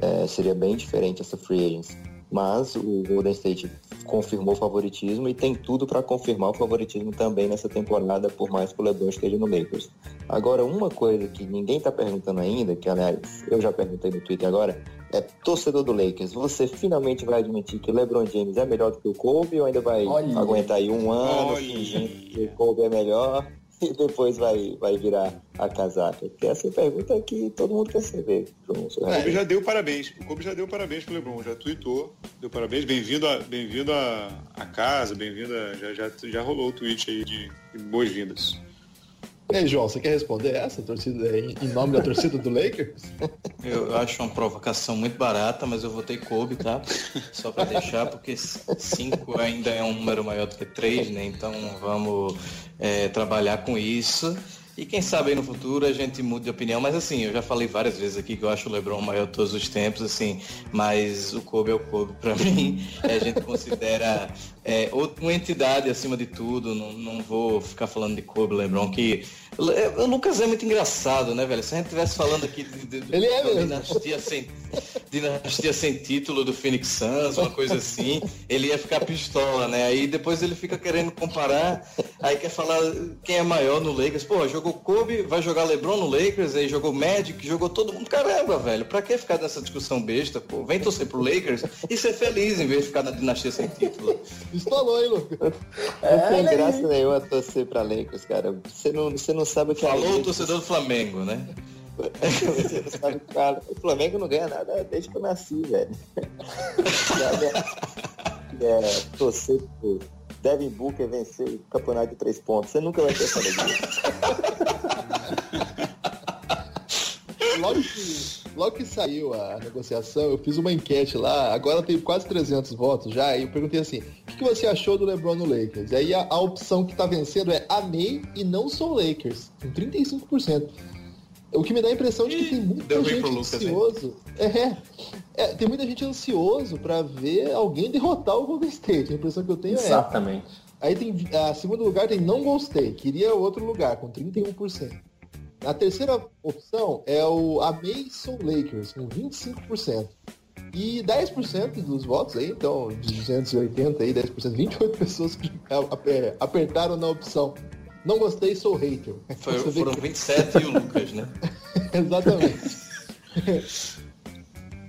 é, seria bem diferente essa free agency. Mas o Golden State confirmou o favoritismo e tem tudo para confirmar o favoritismo também nessa temporada, por mais que o LeBron esteja no Lakers. Agora, uma coisa que ninguém está perguntando ainda, que aliás eu já perguntei no Twitter agora, é torcedor do Lakers, você finalmente vai admitir que o LeBron James é melhor do que o Kobe ou ainda vai Olha. aguentar aí um ano fingindo que o Kobe é melhor <laughs> e depois vai, vai virar a casaca? Que essa é a pergunta que todo mundo quer saber. O Kobe já deu parabéns. O Kobe já deu parabéns pro LeBron, já tweetou, deu parabéns, bem-vindo a, bem a, a casa, bem-vindo a, já, já, já rolou o tweet aí de, de boas-vindas. E aí, João, você quer responder essa torcida em nome da torcida do Lakers? <laughs> Eu acho uma provocação muito barata, mas eu votei Kobe, tá? Só para deixar, porque 5 ainda é um número maior do que 3, né? Então vamos é, trabalhar com isso. E quem sabe aí no futuro a gente mude de opinião, mas assim, eu já falei várias vezes aqui que eu acho o LeBron o maior de todos os tempos, assim, mas o Kobe é o Kobe para <laughs> mim. A gente considera é, uma entidade acima de tudo, não, não vou ficar falando de Kobe LeBron, que o Lucas é muito engraçado, né, velho? Se a gente estivesse falando aqui de, de, Ele é dinastia, sem, dinastia sem título do Phoenix Suns, uma coisa assim, ele ia ficar pistola, né? Aí depois ele fica querendo comparar, aí quer falar quem é maior no Lakers. Pô, jogou Kobe, vai jogar LeBron no Lakers, aí jogou Magic, jogou todo mundo. Caramba, velho, pra que ficar nessa discussão besta, pô? Vem torcer pro Lakers e ser feliz em vez de ficar na dinastia sem título. Estolou, hein, Lucas? Não tem graça nenhuma torcer pra Lakers, cara. Você não, você não sabe o que Falou o Lakers- torcedor do Flamengo, né? Você não sabe que cara, o Flamengo não ganha nada desde que eu nasci, velho. É, torcer pro Devin Booker vencer o campeonato de três pontos. Você nunca vai ter essa alegria. Logo que, logo que saiu a negociação, eu fiz uma enquete lá, agora tem quase 300 votos já, e eu perguntei assim, o que, que você achou do LeBron no Lakers? Aí a, a opção que tá vencendo é amei e não sou Lakers, com 35%. O que me dá a impressão de que tem muita deu gente Lucas, ansioso. É, é, tem muita gente ansioso pra ver alguém derrotar o Golden State. A impressão que eu tenho é essa. Exatamente. Aí tem, a segundo lugar tem não gostei, queria outro lugar, com 31%. A terceira opção é o Amei Sou Lakers, com 25%. E 10% dos votos aí, então, de 280 aí, 10%, 28 <laughs> pessoas que aper- apertaram na opção. Não gostei, sou hater. <laughs> Foi- foram 27 e o Lucas, né? <laughs> Exatamente.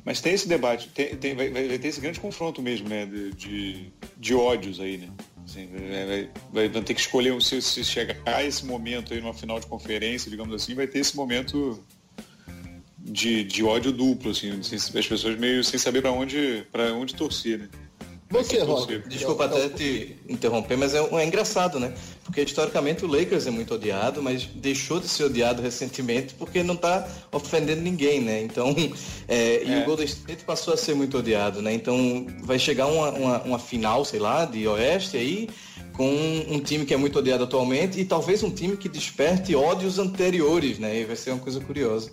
Mas tem esse debate, tem, tem- vai, vai ter esse grande confronto mesmo, né? De, de, de ódios aí, né? Assim, vai, vai- vai- vai ter que escolher um- se, se chegar a esse momento aí numa final de conferência, digamos assim, vai ter esse momento de, de ódio duplo, assim, as pessoas meio sem saber para onde, onde torcer, né? Você, Rock. Desculpa até te interromper, mas é, é engraçado, né? Porque historicamente o Lakers é muito odiado, mas deixou de ser odiado recentemente porque não tá ofendendo ninguém, né? Então, <laughs> é, e É. o Golden State passou a ser muito odiado, né? Então vai chegar uma, uma, uma final, sei lá, de Oeste aí, com um time que é muito odiado atualmente e talvez um time que desperte ódios anteriores, né? E vai ser uma coisa curiosa.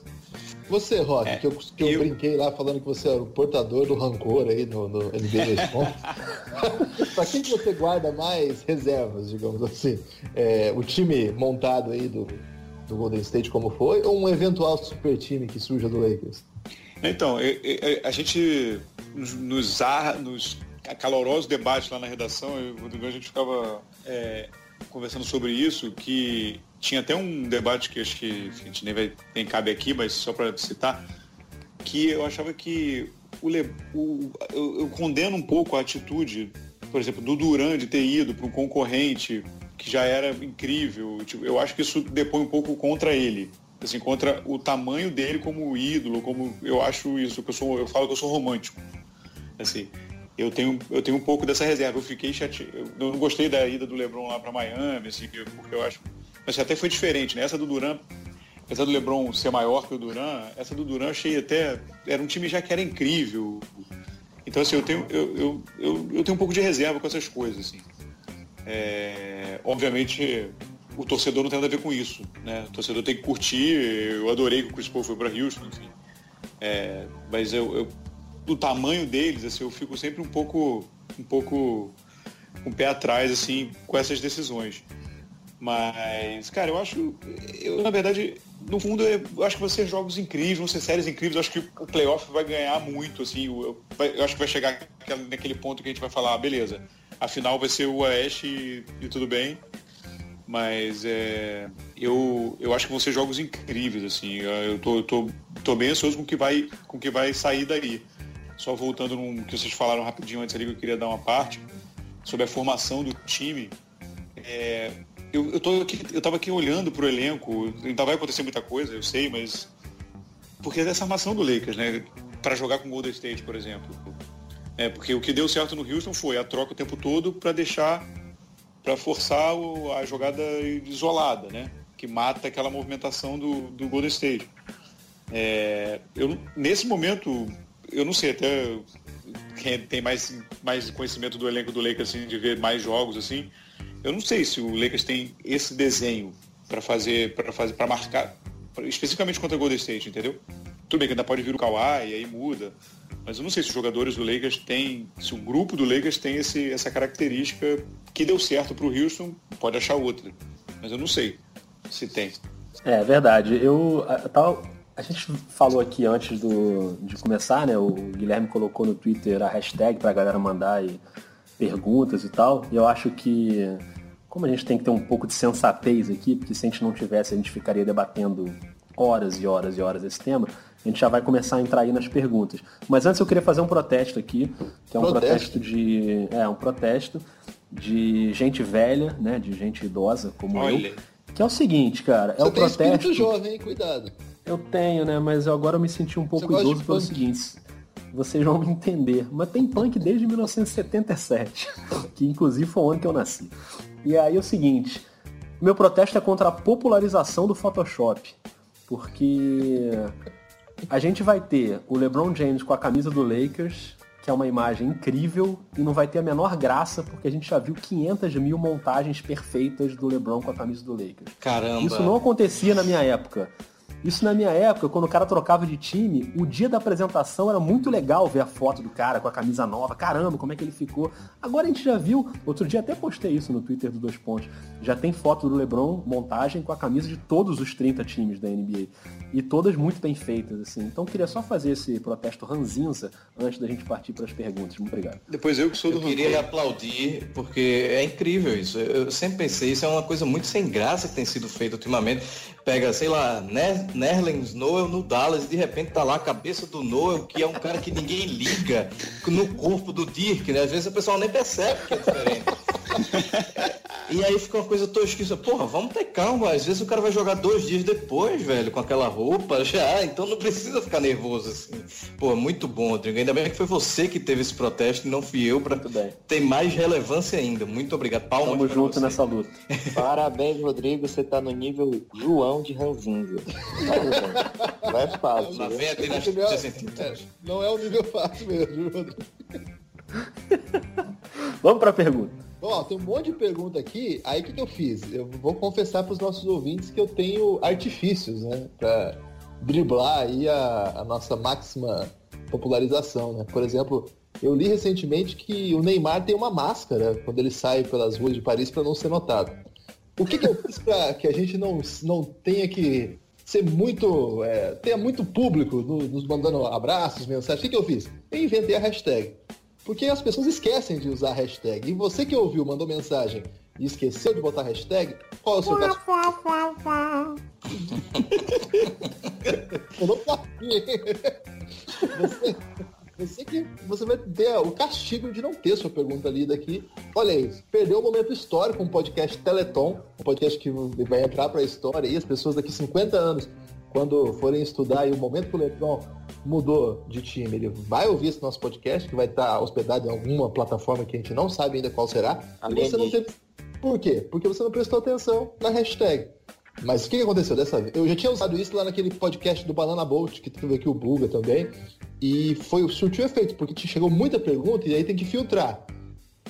Você, Rock, É, que eu, que eu eu- brinquei lá falando que você era o portador do rancor aí no, no NBA 2 pontos. pra quem que você guarda mais reservas, digamos assim? É, o time montado aí do, do Golden State como foi, ou um eventual super time que surja do Lakers? Então, é- é- é- a gente nos, nos, nos calorosos debates lá na redação, eu, o Rodrigo, a gente ficava é, conversando sobre isso, que tinha até um debate que acho que a gente nem, vai, nem cabe aqui, mas só para citar, que eu achava que o, Le- o- eu, eu condeno um pouco a atitude, por exemplo, do Duran de ter ido para um concorrente que já era incrível. Tipo, eu acho que isso depõe um pouco contra ele. Assim, contra o tamanho dele como ídolo, como eu acho isso, eu sou, eu falo que eu sou romântico. Assim, eu tenho, eu tenho um pouco dessa reserva. Eu fiquei chateado. Eu não gostei da ida do LeBron lá para Miami, assim, que- porque eu acho. Mas até foi diferente, né? Essa do Duran, apesar do LeBron ser maior que o Duran, essa do Duran achei até. Era um time já que era incrível. Então, assim, eu tenho, eu, eu, eu, eu tenho um pouco de reserva com essas coisas, assim. É, obviamente, o torcedor não tem nada a ver com isso, né? O torcedor tem que curtir. Eu adorei que o Chris Paul foi para Houston, enfim. É, mas eu, eu, do tamanho deles, assim, eu fico sempre um pouco, um pouco com o pé atrás, assim, com essas decisões. Mas, cara, eu acho, eu na verdade, no fundo, eu acho que vão ser jogos incríveis, vão ser séries incríveis. Eu acho que o playoff vai ganhar muito, assim. Eu, eu acho que vai chegar naquele ponto que a gente vai falar, ah, beleza, a final vai ser o Oeste e, e tudo bem. Mas é, eu, eu acho que vão ser jogos incríveis, assim. Eu tô, eu tô, tô bem ansioso com o que vai, com que vai sair daí. Só voltando no que vocês falaram rapidinho antes ali, que eu queria dar uma parte sobre a formação do time. É, eu, eu, tô aqui, eu tava aqui olhando pro elenco, ainda vai acontecer muita coisa, eu sei, mas. Porque é dessa armação do Lakers, né? Para jogar com o Golden State, por exemplo. É, porque o que deu certo no Houston foi a troca o tempo todo para deixar. para forçar o- a jogada isolada, né? Que mata aquela movimentação do, do Golden State. É, eu, nesse momento, eu não sei, até quem tem mais, mais conhecimento do elenco do Lakers, assim, de ver mais jogos, assim, eu não sei se o Lakers tem esse desenho para fazer, para fazer, para marcar, pra- especificamente contra o Golden State, entendeu? Tudo bem que ainda pode vir o Kawhi, aí muda, Mas eu não sei se os jogadores do Lakers têm, se o grupo do Lakers tem esse, essa característica que deu certo para o Houston, pode achar outra. Mas eu não sei se tem. É verdade. Eu, tal, a gente falou aqui antes do, de começar, né? O Guilherme colocou no Twitter a hashtag para a galera mandar e, perguntas e tal. E eu acho que, como a gente tem que ter um pouco de sensatez aqui, porque se a gente não tivesse, a gente ficaria debatendo horas e horas e horas esse tema, a gente já vai começar a entrar aí nas perguntas. Mas antes eu queria fazer um protesto aqui, que é um protesto, protesto de. É, um protesto de gente velha, né? De gente idosa como Olha. eu. Que é o seguinte, cara, é Você o protesto. Espírito jovem, hein? Cuidado. Eu tenho, né? Mas agora eu me senti um pouco idoso pelo seguinte. Vocês vão me <laughs> entender. Mas tem punk desde 1977, <laughs> que inclusive foi o ano que eu nasci. E aí é o seguinte, meu protesto é contra a popularização do Photoshop. Porque a gente vai ter o LeBron James com a camisa do Lakers, que é uma imagem incrível, e não vai ter a menor graça, porque a gente já viu 500 mil montagens perfeitas do LeBron com a camisa do Lakers. Caramba! Isso não acontecia na minha época. Isso na minha época, quando o cara trocava de time, o dia da apresentação era muito legal ver a foto do cara com a camisa nova. Caramba, como é que ele ficou. Agora a gente já viu, outro dia até postei isso no Twitter do Dois Pontos. Já tem foto do LeBron, montagem com a camisa de todos os 30 times da NBA. E todas muito bem feitas, assim. Então queria só fazer esse protesto ranzinza antes da gente partir para as perguntas. Muito obrigado. Depois eu que sou do Eu queria aplaudir, porque é incrível isso. Eu sempre pensei, isso é uma coisa muito sem graça que tem sido feito ultimamente. Pega, sei lá? Nerlens Noel no Dallas e de repente tá lá a cabeça do Noel, que é um cara que ninguém liga, no corpo do Dirk, né? Às vezes o pessoal nem percebe que é diferente. E aí fica uma coisa tosquinha. Porra, vamos ter calma. Às vezes o cara vai jogar dois dias depois, velho, com aquela roupa. <laughs> Já, então não precisa ficar nervoso assim. Pô, muito bom, Rodrigo. Ainda bem que foi você que teve esse protesto e não fui eu pra ter mais relevância ainda. Muito obrigado. Palmas Tamo junto você. nessa luta. Parabéns, Rodrigo. Você tá no nível João de Ranzinza. Não é fácil. Nas não, é, não é um nível fácil mesmo. <laughs> Vamos pra pergunta. Ó, tem um monte de pergunta aqui. Aí o que, que eu fiz? Eu vou confessar para os nossos ouvintes que eu tenho artifícios, né? Para driblar aí a, a, nossa máxima popularização, né? Por exemplo, eu li recentemente que o Neymar tem uma máscara quando ele sai pelas ruas de Paris para não ser notado. O que, que eu fiz para que a gente não, não tenha que ser muito. É, tenha muito público nos mandando abraços, mensagens? O que, que eu fiz? Eu inventei a hashtag. Porque as pessoas esquecem de usar a hashtag. E você que ouviu, mandou mensagem e esqueceu de botar hashtag, qual é o seu caso? <laughs> Eu não <laughs> você, você que você vai ter o castigo de não ter sua pergunta lida aqui. Olha aí, perdeu o momento histórico, um podcast Teleton, um podcast que vai entrar para a história e as pessoas daqui 50 anos, quando forem estudar e o momento que o Letron mudou de time, ele vai ouvir esse nosso podcast, que vai estar hospedado em alguma plataforma que a gente não sabe ainda qual será. E você não teve... Por quê? Porque você não prestou atenção na hashtag. Mas o que aconteceu dessa vez? Eu já tinha usado isso lá naquele podcast do Banana Bolt, que teve aqui o Buga também. E foi surtiu efeito, porque te chegou muita pergunta e aí tem que filtrar.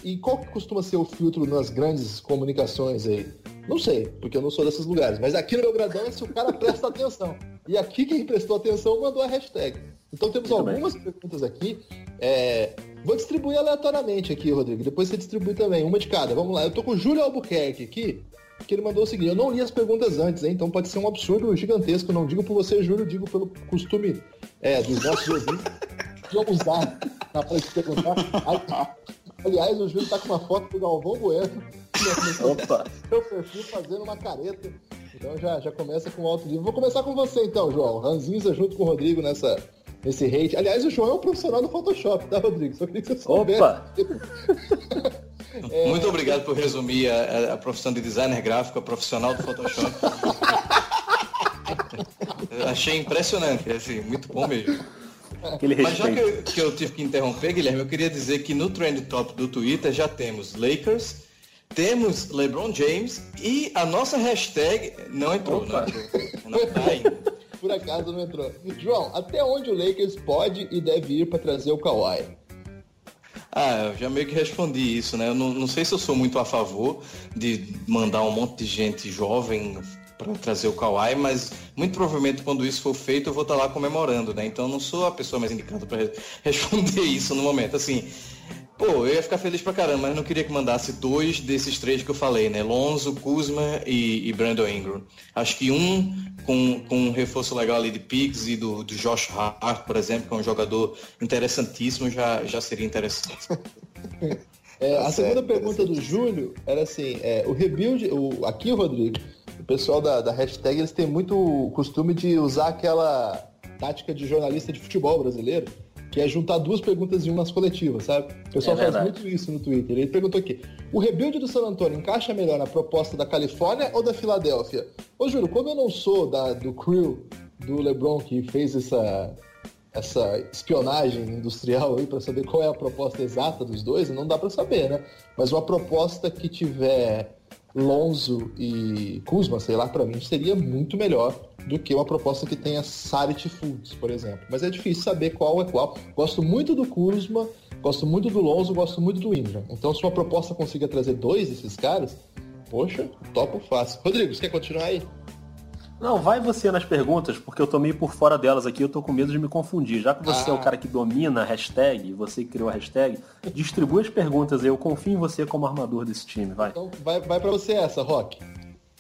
E qual que costuma ser o filtro nas grandes comunicações aí? Não sei, porque eu não sou desses lugares. Mas aqui no meu gradão é se o cara <laughs> presta atenção. E aqui quem prestou atenção mandou a hashtag. Então temos algumas perguntas aqui. É... Vou distribuir aleatoriamente aqui, Rodrigo. Depois você distribui também, uma de cada. Vamos lá. Eu tô com o Júlio Albuquerque aqui, que ele mandou o seguinte. Eu não li as perguntas antes, hein? então pode ser um absurdo gigantesco. Não digo por você, Júlio, digo pelo costume é, dos nossos ouvintes de usar na hora de perguntar. Aliás, o Júlio tá com uma foto do Galvão Bueno. Opa! Seu perfil fazendo uma careta. Então já, já começa com alto nível. Vou começar com você então, João. Ranzinza junto com o Rodrigo nessa, nesse hate. Aliás, o João é um profissional do Photoshop, tá, Rodrigo? Só queria que você soubesse. Opa! <laughs> é... <laughs> Muito obrigado por resumir a, a, profissão de designer gráfico, a profissional do Photoshop. <laughs> Achei impressionante, assim, muito bom mesmo. Mas já que eu, que eu, tive que interromper, Guilherme, eu queria dizer que no Trend Top do Twitter já temos Lakers, temos LeBron James e a nossa hashtag não entrou, Opa. não entrou. Não tá ainda. <laughs> Por acaso não entrou. João, até onde o Lakers pode e deve ir para trazer o Kawhi? Ah, eu já meio que respondi isso, né? Eu não, não sei se eu sou muito a favor de mandar um monte de gente jovem trazer o Kawhi, mas muito provavelmente quando isso for feito eu vou estar tá lá comemorando, né? Então eu não sou a pessoa mais indicada para <laughs> responder isso no momento. Assim, pô, eu ia ficar feliz pra caramba, mas não queria que mandasse dois desses três que eu falei, né? Lonzo, Kuzma e, e Brandon Ingram. Acho que um com, com um reforço legal ali de Pix e do, do Josh Hart, por exemplo, que é um jogador interessantíssimo, já, já seria interessante. <laughs> É, a segunda pergunta do Júlio era assim, é, o rebuild, o, aqui, Rodrigo, o pessoal da, da hashtag, eles têm muito costume de usar aquela tática de jornalista de futebol brasileiro, que é juntar duas perguntas em uma coletivas, sabe? O pessoal é faz muito isso no Twitter. Ele perguntou aqui, o rebuild do San Antonio encaixa melhor na proposta da Califórnia ou da Filadélfia? Ô, Júlio, como eu não sou da, do crew do LeBron que fez essa essa espionagem industrial aí para saber qual é a proposta exata dos dois, não dá para saber, né? Mas uma proposta que tiver Lonzo e Kuzma, sei lá, para mim seria muito melhor do que uma proposta que tenha Sarit Foods, por exemplo. Mas é difícil saber qual é qual. Gosto muito do Kuzma, gosto muito do Lonzo, gosto muito do Ingram. Então, se uma proposta consiga trazer dois desses caras, poxa, topo fácil. Rodrigo, você quer continuar aí? Não, vai você nas perguntas, porque eu tô meio por fora delas aqui, eu tô com medo de me confundir. Já que você ah. é o ah. cara que domina a hashtag, você que criou a hashtag, distribui as perguntas aí, eu confio em você como armador desse time, vai. Então vai, vai pra você essa, Rock.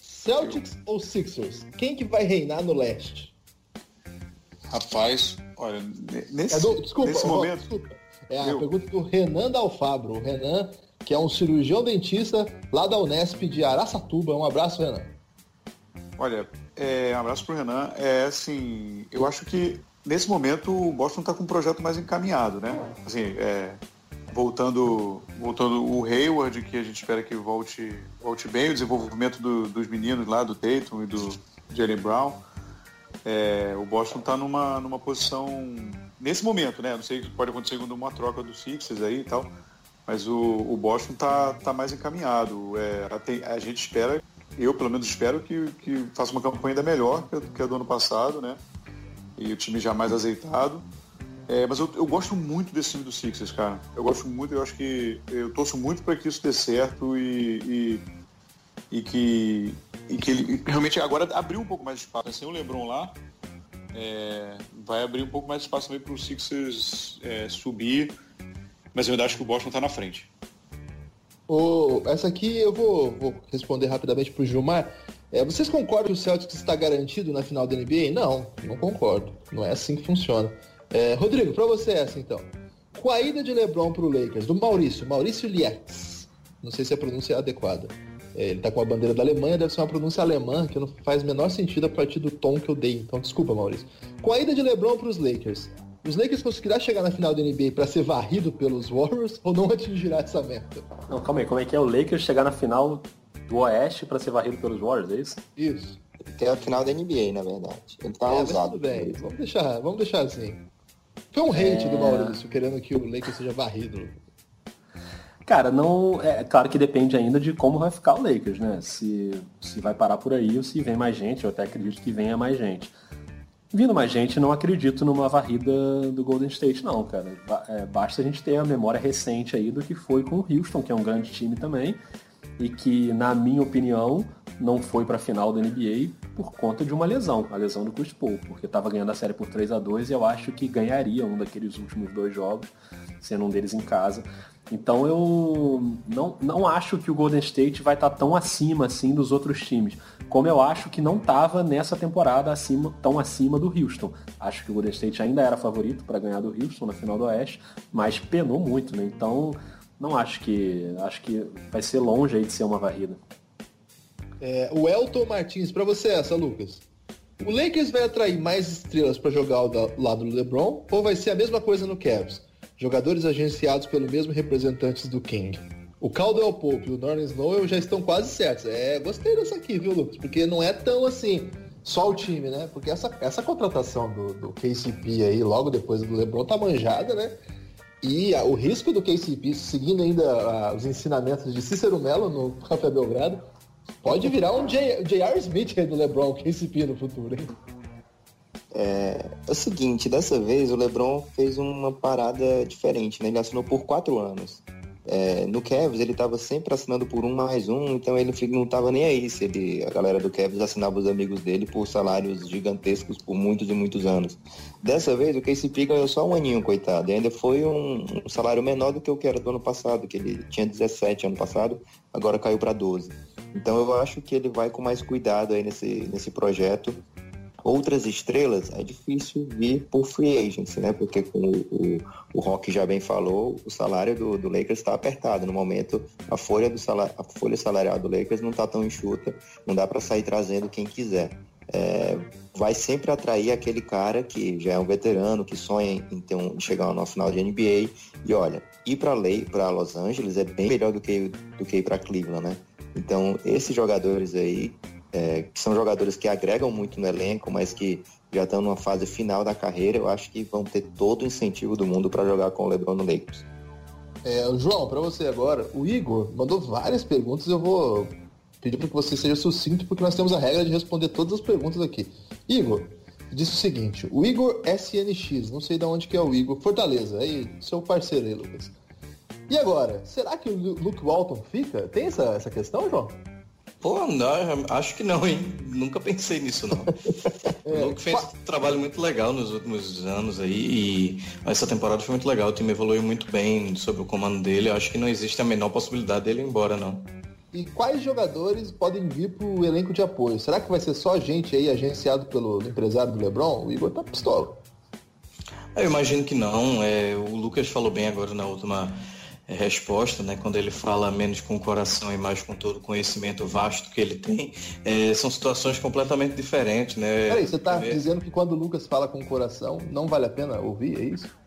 Celtics ou Sixers? Quem que vai reinar no leste? Rapaz, olha, nesse, é do, desculpa, nesse Rock, momento... Desculpa. É a eu... pergunta do Renan Dalfabro. O Renan, que é um cirurgião dentista lá da Unesp de Araçatuba. Um abraço, Renan. Olha, é, um abraço pro Renan. É assim, eu acho que nesse momento o Boston está com um projeto mais encaminhado, né? Assim, é, voltando, voltando o Hayward, que a gente espera que volte, volte bem, o desenvolvimento do, dos meninos lá, do Tatum e do Jalen Brown. É, o Boston está numa, numa posição nesse momento, né? Não sei, pode acontecer com uma troca dos Sixers aí e tal, mas o, o Boston está tá mais encaminhado. É, a, a gente espera eu pelo menos espero que, que faça uma campanha ainda melhor que a, do ano passado, né? E o time já mais azeitado. É, mas eu, eu, gosto muito desse time do Sixers, cara. Eu gosto muito, eu acho que eu torço muito para que isso dê certo e, e, e, que, e que ele realmente agora abriu um pouco mais de espaço. Sem o LeBron lá, é, vai abrir um pouco mais de espaço também para o Sixers é, subir. Mas eu ainda acho que o Boston está na frente. Essa aqui eu vou, vou responder rapidamente para o Gilmar. É, vocês concordam que o Celtics está garantido na final da NBA? Não, não concordo. Não é assim que funciona. É, Rodrigo, para você essa então. Com a ida de LeBron para o Lakers, do Maurício, Maurício Lietz, não sei se a pronúncia é adequada. É, ele está com a bandeira da Alemanha, deve ser uma pronúncia alemã, que não faz menor sentido a partir do tom que eu dei. Então, desculpa, Maurício. Com a ida de LeBron para os Lakers, os Lakers conseguirá chegar na final da NBA para ser varrido pelos Warriors ou não <laughs> atingirá essa meta? Não, calma aí, como é que é o Lakers chegar na final do Oeste para ser varrido pelos Warriors, é isso? Isso. Tem a final da NBA, na verdade. Ele tá é, usado. Tudo bem, vamos deixar, vamos deixar assim. Foi um hate é... do Maurício querendo que o Lakers seja varrido. Cara, não. É claro que depende ainda de como vai ficar o Lakers, né? Se, se vai parar por aí ou se vem mais gente, eu até acredito que venha mais gente. Vindo mais gente, não acredito numa varrida do Golden State, não, cara. É, basta a gente ter a memória recente aí do que foi com o Houston, que é um grande time também, e que, na minha opinião, não foi para a final da NBA por conta de uma lesão, a lesão do Chris Paul, porque estava ganhando a série por 3 a 2 e eu acho que ganharia um daqueles últimos dois jogos, sendo um deles em casa. Então eu não, não acho que o Golden State vai estar tá tão acima assim dos outros times, como eu acho que não estava nessa temporada acima, tão acima do Houston. Acho que o Golden State ainda era favorito para ganhar do Houston na final do Oeste, mas penou muito, né? Então não acho que acho que vai ser longe aí de ser uma varrida. É, o Elton Martins, para você essa, Lucas. O Lakers vai atrair mais estrelas para jogar ao lado do LeBron ou vai ser a mesma coisa no Cavs? Jogadores agenciados pelo mesmo representantes do King. O Caldwell Pope e o Norman Snow já estão quase certos. É, gostei dessa aqui, viu, Lucas? Porque não é tão assim, só o time, né? Porque essa, essa contratação do, do KCP aí, logo depois do LeBron, tá manjada, né? E a, o risco do KCP, seguindo ainda a, os ensinamentos de Cícero Mello no <laughs> Café Belgrado, pode virar um J.R. Smith aí do LeBron, KCP no futuro, hein? É, é, o seguinte, dessa vez o LeBron fez uma parada diferente, né? Ele assinou por quatro anos. é, no Cavs ele estava sempre assinando por um mais um, então ele não estava nem aí se ele, a galera do Cavs assinava os amigos dele por salários gigantescos por muitos e muitos anos. Dessa vez o KCP ganhou só um aninho, coitado, e ainda foi um, um salário menor do que o que era do ano passado, que ele tinha 17 ano passado, agora caiu para 12. Então eu acho que ele vai com mais cuidado aí nesse, nesse projeto outras estrelas, é difícil vir por free agency, né? Porque como o, o Rock já bem falou, o salário do, do Lakers está apertado. No momento, a folha, do salário, a folha salarial do Lakers não está tão enxuta, não dá para sair trazendo quem quiser. É, vai sempre atrair aquele cara que já é um veterano, que sonha em, ter um, em chegar no final de NBA. E olha, ir para Los Angeles é bem melhor do que, do que ir para Cleveland, né? Então, esses jogadores aí é, que são jogadores que agregam muito no elenco, mas que já estão numa fase final da carreira, eu acho que vão ter todo o incentivo do mundo para jogar com o LeBron no Lakers. É, João, para você agora, o Igor mandou várias perguntas, eu vou pedir para que você seja sucinto, porque nós temos a regra de responder todas as perguntas aqui. Igor, disse o seguinte, o Igor SNX, não sei de onde que é o Igor, Fortaleza, aí, seu parceiro aí, Lucas. E agora, será que o Luke Walton fica? Tem essa, essa questão, João? Pô, não, acho que não, hein? Nunca pensei nisso, não. <laughs> é, o Luke fez um trabalho muito legal nos últimos anos aí e essa temporada foi muito legal. O time evoluiu muito bem sob o comando dele. Eu acho que não existe a menor possibilidade dele ir embora, não. E quais jogadores podem vir para o elenco de apoio? Será que vai ser só gente aí agenciado pelo empresário do LeBron? O Igor tá pistola. Eu imagino que não. É, o Lucas falou bem agora na última resposta, né, quando ele fala menos com o coração e mais com todo o conhecimento vasto que ele tem, é, são situações completamente diferentes, né? Peraí, você está dizendo que quando o Lucas fala com o coração, não vale a pena ouvir, é isso?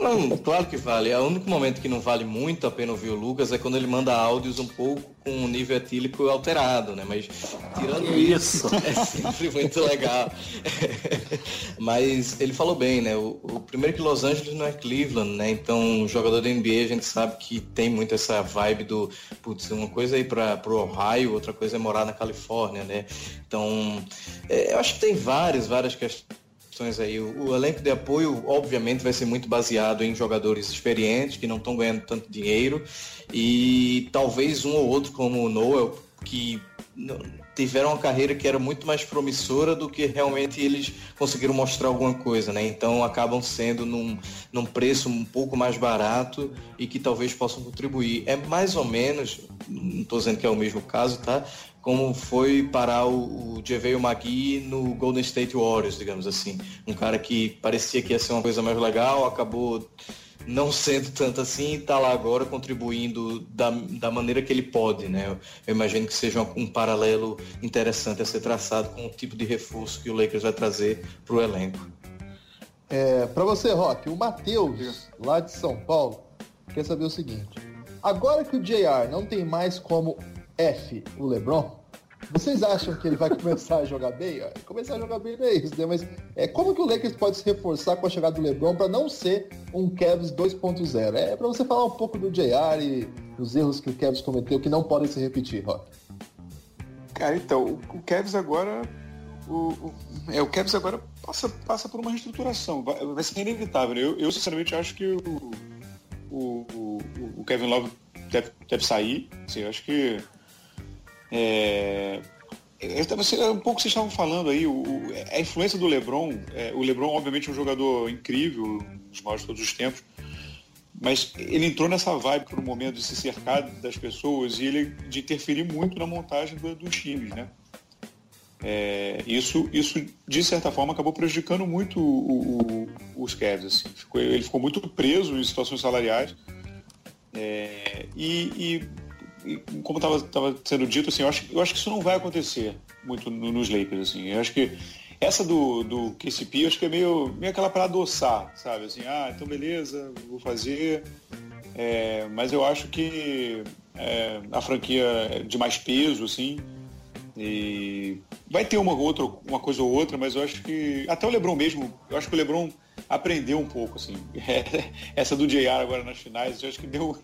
Não, claro que vale. O único momento que não vale muito a pena ouvir o Lucas é quando ele manda áudios um pouco com um nível etílico alterado, né? Mas tirando isso, <laughs> é sempre muito legal. <laughs> Mas ele falou bem, né? O, o, primeiro que Los Angeles não é Cleveland, né? Então, jogador da NBA a gente sabe que tem muito essa vibe do, putz, uma coisa é ir para pro Ohio, outra coisa é morar na Califórnia, né? Então, é, eu acho que tem várias, várias questões aí. O, o, elenco de apoio, obviamente, vai ser muito baseado em jogadores experientes que não estão ganhando tanto dinheiro e talvez um ou outro como o Noel que tiveram uma carreira que era muito mais promissora do que realmente eles conseguiram mostrar alguma coisa, né? Então acabam sendo num, num preço um pouco mais barato e que talvez possam contribuir. É mais ou menos, não estou dizendo que é o mesmo caso, tá? Como foi parar o, o McGee no Golden State Warriors, digamos assim. Um cara que parecia que ia ser uma coisa mais legal, acabou não sendo tanto assim e está lá agora contribuindo da, da maneira que ele pode, né? Eu, eu imagino que seja um, um, paralelo interessante a ser traçado com o tipo de reforço que o Lakers vai trazer para o elenco. É, para você, Rock, o Matheus, lá de São Paulo, quer saber o seguinte. Agora que o JR não tem mais como F, o LeBron, vocês acham que ele vai <laughs> começar a jogar bem? Começar a jogar bem não é isso, né? Mas é, como que o Lakers pode se reforçar com a chegada do LeBron para não ser um Cavs 2.0? É para você falar um pouco do JR e dos erros que o Cavs cometeu que não podem se repetir, Rock. Cara, então, o, Cavs agora. O, o, é, o Cavs agora passa, passa por uma reestruturação. Vai, vai ser inevitável. Eu, eu, sinceramente, acho que o, o, o, o Kevin Love deve, deve sair. Assim, eu acho que é, é um pouco vocês estavam falando aí, o, a influência do Lebron, é, o Lebron obviamente é um jogador incrível, um dos maiores de todos os tempos, mas ele entrou nessa vibe por um momento de se cercar das pessoas e ele de interferir muito na montagem do, dos times, né? É, isso, isso, de certa forma, acabou prejudicando muito o, o, os Cavs. Assim. Ficou, ele ficou muito preso em situações salariais. É, e, e como estava sendo dito, assim, eu acho, eu acho que isso não vai acontecer muito nos Lakers. Assim. Eu acho que essa do, do KCP, acho que é meio, meio aquela para adoçar, sabe? Assim, ah, então beleza, vou fazer. É, mas eu acho que é, a franquia é de mais peso, assim, e vai ter uma, outra, uma coisa ou outra, mas eu acho que. Até o Lebron mesmo, eu acho que o Lebron aprendeu um pouco, assim. <laughs> Essa do JR agora nas finais, eu acho que deu.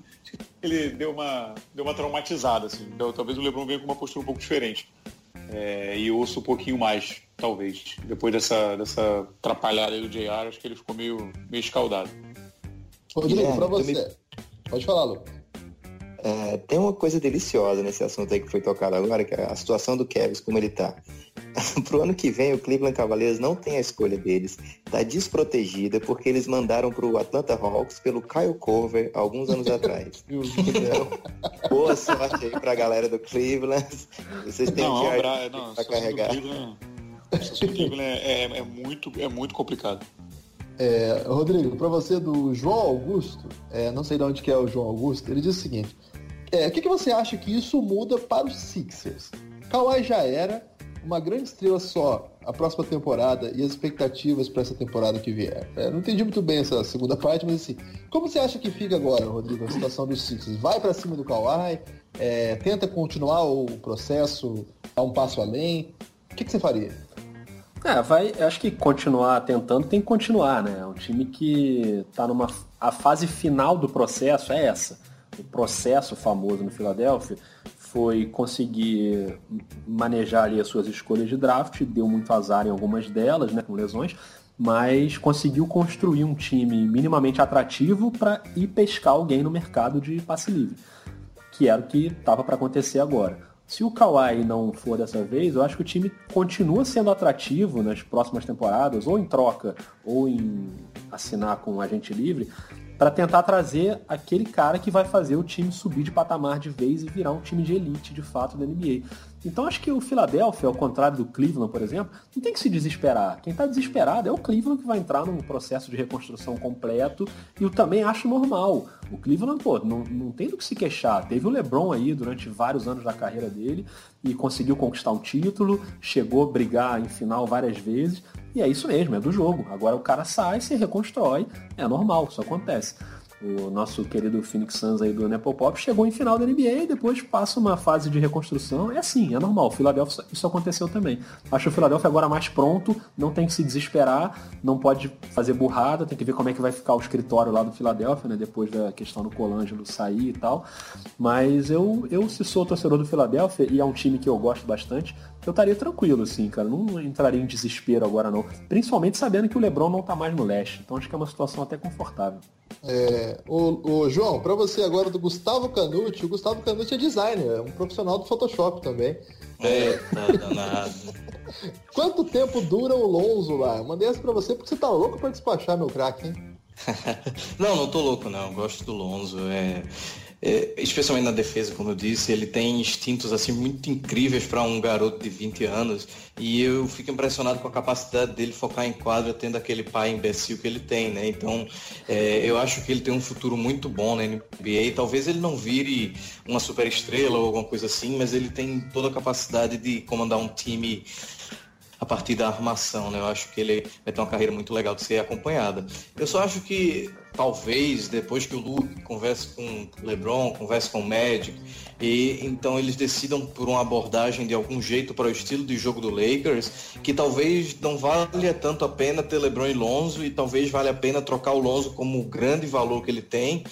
Ele deu uma, deu uma traumatizada, assim. Então, talvez o Lebron venha com uma postura um pouco diferente. É, e ouço um pouquinho mais, talvez. Depois dessa, dessa atrapalhada do JR, acho que ele ficou meio, meio escaldado. Rodrigo, é, pra você. Pode falar, Lu. É, tem uma coisa deliciosa nesse assunto aí que foi tocado agora, que é a situação do Kevin, como ele tá. <laughs> pro ano que vem, o Cleveland Cavaliers não tem a escolha deles. Tá desprotegida porque eles mandaram pro Atlanta Hawks pelo Kyle Corver alguns anos atrás. <laughs> então, boa sorte aí pra galera do Cleveland. Vocês têm não, que não, pra carregar. Cleveland é, é, é, muito, é muito complicado. É, Rodrigo, para você do João Augusto, é, não sei de onde que é o João Augusto, ele diz o seguinte: é, o que, que você acha que isso muda para os Sixers? Kawhi já era uma grande estrela só a próxima temporada e as expectativas para essa temporada que vier. É, não entendi muito bem essa segunda parte, mas assim, como você acha que fica agora, Rodrigo, a situação dos Sixers? Vai para cima do Kawhi? É, tenta continuar o processo, dar um passo além? O que, que você faria? É, vai, acho que continuar tentando tem que continuar, né? Um time que está numa. A fase final do processo é essa. O processo famoso no Filadélfia foi conseguir manejar ali as suas escolhas de draft, deu muito azar em algumas delas, né, com lesões, mas conseguiu construir um time minimamente atrativo para ir pescar alguém no mercado de passe livre, que era o que estava para acontecer agora. Se o Kawhi não for dessa vez, eu acho que o time continua sendo atrativo nas próximas temporadas, ou em troca, ou em assinar com um agente livre, para tentar trazer aquele cara que vai fazer o time subir de patamar de vez e virar um time de elite de fato da NBA. Então acho que o Philadelphia, ao contrário do Cleveland, por exemplo, não tem que se desesperar. Quem está desesperado é o Cleveland que vai entrar num processo de reconstrução completo e eu também acho normal. O Cleveland, pô, não, não tem do que se queixar. Teve o LeBron aí durante vários anos da carreira dele e conseguiu conquistar um título, chegou a brigar em final várias vezes e é isso mesmo, é do jogo. Agora o cara sai, se reconstrói, é normal, isso acontece o nosso querido Phoenix Suns aí do Nepopop, chegou em final da NBA e depois passa uma fase de reconstrução. É assim, é normal. Philadelphia, isso aconteceu também. Acho o Philadelphia agora mais pronto, não tem que se desesperar, não pode fazer burrada, tem que ver como é que vai ficar o escritório lá do Philadelphia, né? Depois da questão do Colangelo sair e tal. Mas eu, eu se sou torcedor do Philadelphia, e é um time que eu gosto bastante, eu estaria tranquilo, assim, cara. Não entraria em desespero agora, não. Principalmente sabendo que o Lebron não tá mais no leste. Então acho que é uma situação até confortável. É, o, o João, para você agora do Gustavo Canucci, o Gustavo Canucci é designer, é um profissional do Photoshop também. É, tá danado. <laughs> Quanto tempo dura o Lonzo lá? Eu mandei essa pra você porque você tá louco pra despachar meu craque, hein? <laughs> não, não tô louco não, eu gosto do Lonzo. É é, especialmente na defesa, como eu disse, ele tem instintos assim muito incríveis para um garoto de 20 anos e eu fico impressionado com a capacidade dele focar em quadra tendo aquele pai imbecil que ele tem, né? Então, é, eu acho que ele tem um futuro muito bom na NBA. Talvez ele não vire uma super estrela ou alguma coisa assim, mas ele tem toda a capacidade de comandar um time a partir da armação, né? Eu acho que ele vai ter uma carreira muito legal de ser acompanhada. Eu só acho que talvez depois que o Luke converse com o LeBron, converse com o Magic, e então eles decidam por uma abordagem de algum jeito para o estilo de jogo do Lakers, que talvez não valha tanto a pena ter LeBron e Lonzo e talvez valha a pena trocar o Lonzo como o grande valor que ele tem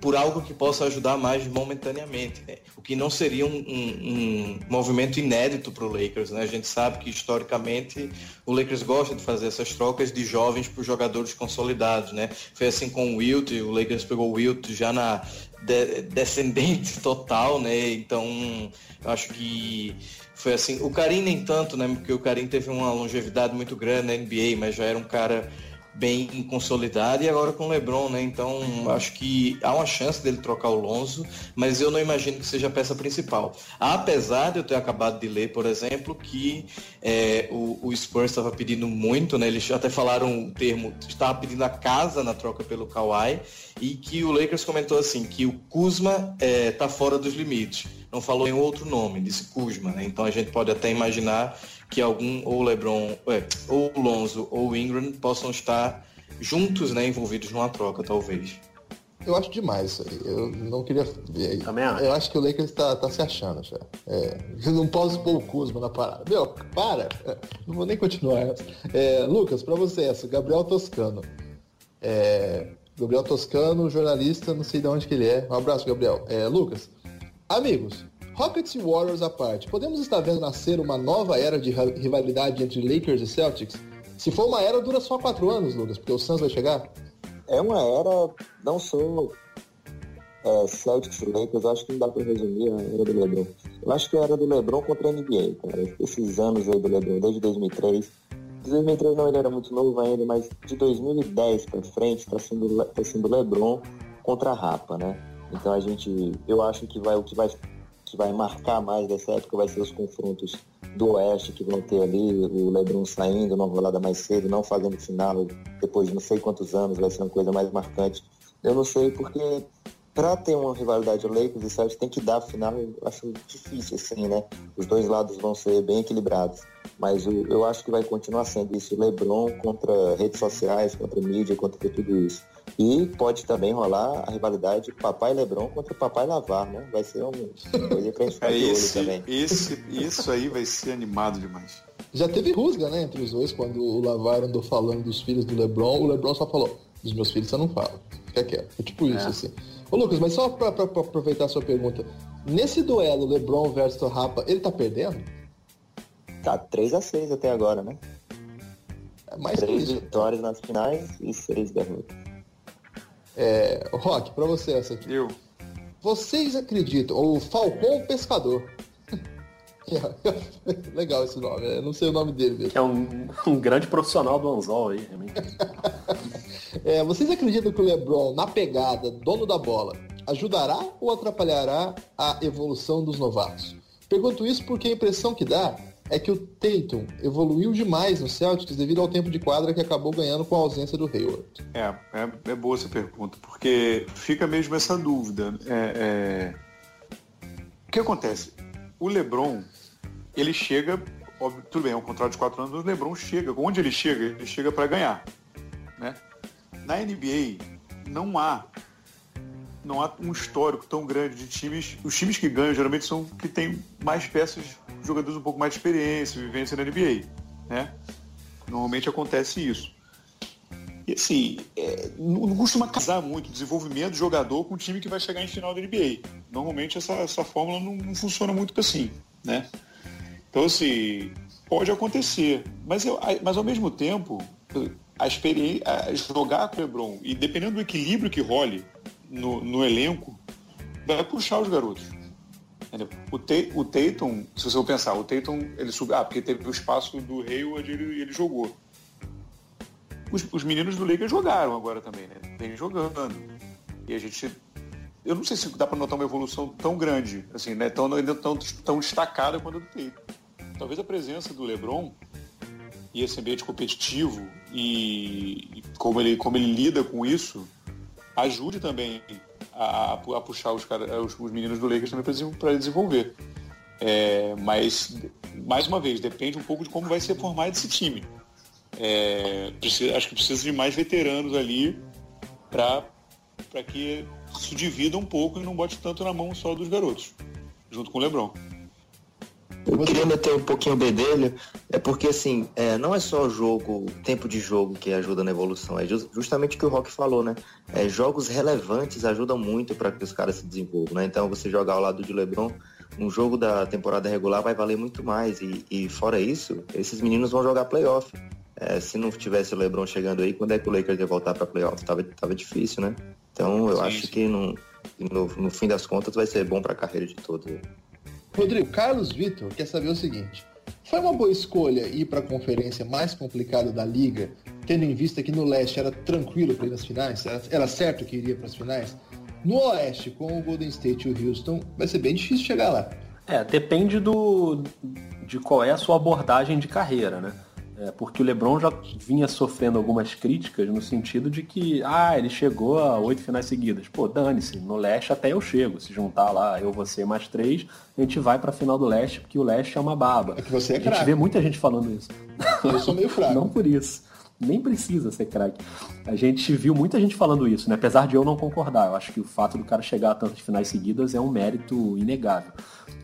por algo que possa ajudar mais momentaneamente, né? o que não seria um, um, um movimento inédito para o Lakers. Né? A gente sabe que historicamente o Lakers gosta de fazer essas trocas de jovens por jogadores consolidados. Né? Foi assim com o Wilt, o Lakers pegou o Wilt já na de, descendente <laughs> total, né? Então acho que foi assim. O Karim nem tanto, né? Porque o Karim teve uma longevidade muito grande na NBA, mas já era um cara bem consolidado e agora com o LeBron, né? Então acho que há uma chance dele trocar o Lonzo, mas eu não imagino que seja a peça principal. Apesar de eu ter acabado de ler, por exemplo, que é, o, o, Spurs estava pedindo muito, né? Eles até falaram o termo, estava pedindo a casa na troca pelo Kawhi e que o Lakers comentou assim que o Kuzma está é, fora dos limites. Não falou em outro nome, disse Kuzma, né? Então a gente pode até imaginar que algum ou LeBron, é, ou Lonzo ou Ingram possam estar juntos, né, envolvidos numa troca, talvez. Eu acho demais isso aí. Eu não queria. Também acho. Eu acho que o Lakers tá, tá se achando já. É, eu não posso pôr o Kuzma na parada. Meu, para! Não vou nem continuar. É, Lucas, pra você essa, Gabriel Toscano. É, Gabriel Toscano, jornalista, não sei de onde que ele é. Um abraço, Gabriel. É, Lucas, amigos, Rockets e Warriors à parte, podemos estar vendo nascer uma nova era de rivalidade entre Lakers e Celtics? Se for uma era, dura só quatro anos, Lucas, porque o Suns vai chegar? É uma era, não sou é, Celtics e Lakers, acho que não dá para resumir a era do LeBron. Eu acho que a era do LeBron contra a NBA, cara. Esses anos aí do LeBron, desde 2003. De 2003 não, ele era muito novo ainda, mas de 2010 para frente está sendo, tá sendo LeBron contra a Rapa, né? Então a gente, eu acho que vai o que vai que vai marcar mais dessa época vai ser os confrontos do Oeste que vão ter ali, o LeBron saindo numa rolada mais cedo, não fazendo final depois de não sei quantos anos, vai ser uma coisa mais marcante. Eu não sei porque para ter uma rivalidade Lakers e Celtics tem que dar final, eu acho difícil assim, né? Os dois lados vão ser bem equilibrados, mas eu, eu acho que vai continuar sendo isso, LeBron contra redes sociais, contra mídia, contra tudo isso. E pode também rolar a rivalidade Papai Lebron contra Papai Lavar, né? Vai ser um coisa pra gente ficar é de esse, olho também. Esse, isso aí vai ser animado demais. Já teve rusga, né, entre os dois, quando o Lavar andou falando dos filhos do Lebron, o Lebron só falou, dos meus filhos você não fala. Fica quieto. É tipo isso, é. assim. Ô Lucas, mas só pra, pra, pra, aproveitar a sua pergunta, nesse duelo LeBron versus Rapa, ele tá perdendo? Tá 3x6 até agora, né? É mais Três vitórias nas finais e seis derrotas. É, Rock, pra você essa aqui. Eu. Vocês acreditam, o Falcão Pescador. <laughs> Legal esse nome, eu não sei o nome dele mesmo. É um, um grande profissional do anzol aí, realmente. <laughs> é, vocês acreditam que o LeBron, na pegada, dono da bola, ajudará ou atrapalhará a evolução dos novatos? Pergunto isso porque a impressão que dá é que o Tatum evoluiu demais no Celtics devido ao tempo de quadra que acabou ganhando com a ausência do Hayward. É, é, é boa essa pergunta, porque fica mesmo essa dúvida. É, é... O que acontece? O LeBron, ele chega, óbvio, tudo bem, é um contrato de quatro anos, o LeBron chega, onde ele chega? Ele chega para ganhar. Né? Na NBA, não há não há um histórico tão grande de times. Os times que ganham geralmente são que têm mais peças, jogadores um pouco mais de experiência, vivência na NBA. Né? Normalmente acontece isso. E assim, é, não, costuma casar muito o desenvolvimento do jogador com o time que vai chegar em final da NBA. Normalmente essa, essa fórmula não, não funciona muito assim. Né? Então, assim, pode acontecer. Mas, eu, mas ao mesmo tempo, a experiência, jogar com o LeBron, e dependendo do equilíbrio que role no, no elenco vai puxar os garotos. O, Te, o Tatum, se você for pensar, o Tatum, ele subiu, ah, porque teve o espaço do Hayward e ele, ele jogou. Os, os, meninos do Lakers jogaram agora também, né? Vem jogando. E a gente. Eu não sei se dá para notar uma evolução tão grande, assim, né? Tão, tão, tão destacada quanto a do Tatum. Talvez a presença do LeBron e esse ambiente competitivo e, e como, ele, como ele lida com isso ajude também a, a puxar os, cara, os, os, meninos do Lakers também para desenvolver. É, mas, mais uma vez, depende um pouco de como vai ser formado esse time. É, precisa, acho que precisa de mais veteranos ali para que se divida um pouco e não bote tanto na mão só dos garotos, junto com o Lebron. Eu queria meter um pouquinho o bedelho, é porque assim, é, não é só o jogo, tempo de jogo que ajuda na evolução, é justamente o que o Rock falou, né? É, jogos relevantes ajudam muito para que os caras se desenvolvam, né? Então você jogar ao lado de LeBron, um jogo da temporada regular vai valer muito mais. E, e fora isso, esses meninos vão jogar playoff. É, se não tivesse o LeBron chegando aí, quando é que o Lakers ia voltar para playoff? Tava, tava difícil, né? Então eu sim, acho sim. que no, no, no, fim das contas vai ser bom para a carreira de todos. Rodrigo, Carlos Vitor quer saber o seguinte: foi uma boa escolha ir para a conferência mais complicada da liga, tendo em vista que no leste era tranquilo para ir nas finais? Era, era certo que iria para as finais? No oeste, com o Golden State e o Houston, vai ser bem difícil chegar lá. É, depende do de qual é a sua abordagem de carreira, né? É, porque o LeBron já vinha sofrendo algumas críticas no sentido de que, ah, ele chegou a oito finais seguidas. Pô, dane-se, no leste até eu chego. Se juntar lá, eu, você mais três, a gente vai pra final do leste, porque o leste é uma baba. É que você é A gente vê muita gente falando isso. Eu sou meio <laughs> fraco. não por isso. Nem precisa ser craque. A gente viu muita gente falando isso, né? Apesar de eu não concordar. Eu acho que o fato do cara chegar a tantas finais seguidas é um mérito inegável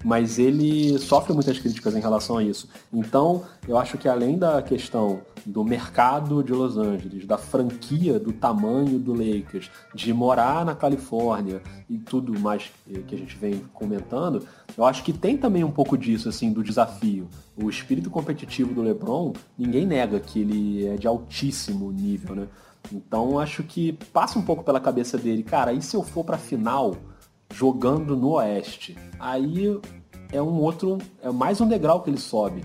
mas ele sofre muitas críticas em relação a isso. Então, eu acho que além da questão do mercado de Los Angeles, da franquia, do tamanho do Lakers, de morar na Califórnia e tudo mais que a gente vem comentando, eu acho que tem também um pouco disso, assim, do desafio. O espírito competitivo do LeBron, ninguém nega que ele é de altíssimo nível, né? Então acho que passa um pouco pela cabeça dele, cara, e se eu for pra final jogando no Oeste? Aí é um outro, é mais um degrau que ele sobe.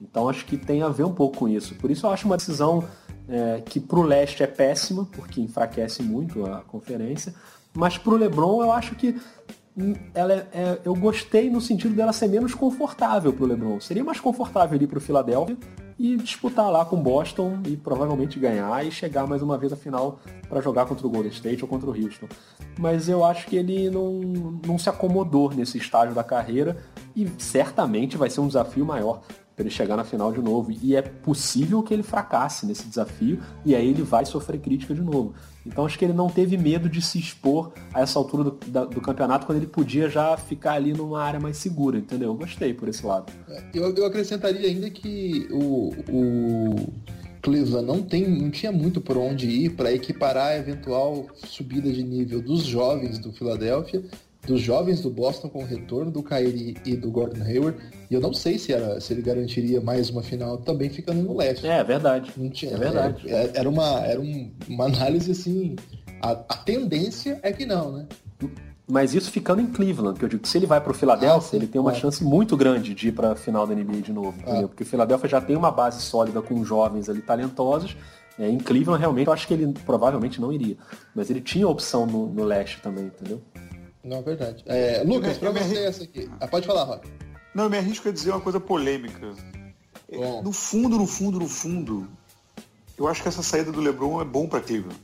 Então acho que tem a ver um pouco com isso. Por isso eu acho uma decisão é, que pro Leste é péssima, porque enfraquece muito a conferência. Mas pro LeBron eu acho que ela é, é, eu gostei no sentido dela ser menos confortável pro LeBron. Seria mais confortável ali pro Philadelphia e disputar lá com Boston e provavelmente ganhar e chegar mais uma vez à final para jogar contra o Golden State ou contra o Houston. Mas eu acho que ele não, não se acomodou nesse estágio da carreira e certamente vai ser um desafio maior ele chegar na final de novo. E é possível que ele fracasse nesse desafio e aí ele vai sofrer crítica de novo. Então acho que ele não teve medo de se expor a essa altura do, da, do campeonato quando ele podia já ficar ali numa área mais segura, entendeu? Eu gostei por esse lado. É, eu, eu acrescentaria ainda que o, o Cleveland não, tem, não tinha muito por onde ir para equiparar a eventual subida de nível dos jovens do Philadelphia dos jovens do Boston com o retorno do Kyrie e do Gordon Hayward. E eu não sei se, era, se ele garantiria mais uma final também ficando no leste. É, é verdade. Não tinha, é verdade. É, era uma, era um, uma análise assim. A, a, tendência é que não, né? Mas isso ficando em Cleveland, que eu digo que se ele vai para o Philadelphia, ah, ele tem uma chance muito grande de ir para a final da NBA de novo, ah. Porque o Philadelphia já tem uma base sólida com jovens ali talentosos. É, em Cleveland, realmente, eu acho que ele provavelmente não iria. Mas ele tinha opção no, no leste também, entendeu? Não, é verdade. É, Lucas, para você essa aqui. Ah, pode falar, Rock. Não, eu me arrisco a dizer uma coisa polêmica. Bom. No fundo, no fundo, no fundo, eu acho que essa saída do LeBron é bom para Cleveland.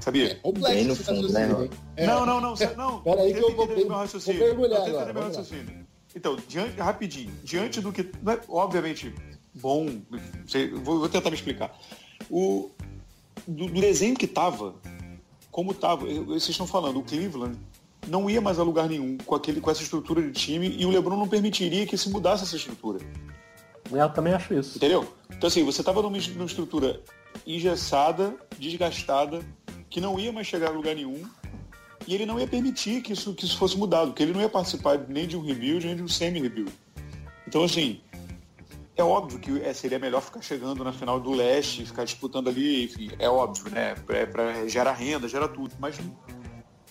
Sabia? É, Bem no fundo, né? É. Não, não, não. não <laughs> Peraí que eu vou, vou mergulhar agora. Então, diante, rapidinho, diante do que. É, obviamente, bom. Vou, vou tentar me explicar. O, do, do desenho que tava, como estava, vocês estão falando, o Cleveland não ia mais a lugar nenhum com, aquele, com essa estrutura de time e o LeBron não permitiria que se mudasse essa estrutura. Eu também acho isso. Entendeu? Então assim, você estava numa, numa estrutura engessada, desgastada, que não ia mais chegar a lugar nenhum e ele não ia permitir que isso, que isso fosse mudado, porque ele não ia participar nem de um rebuild, nem de um semi-rebuild. Então assim, é óbvio que é, seria melhor ficar chegando na final do leste, ficar disputando ali, enfim, é óbvio, né? É para gerar renda, gerar tudo. Mas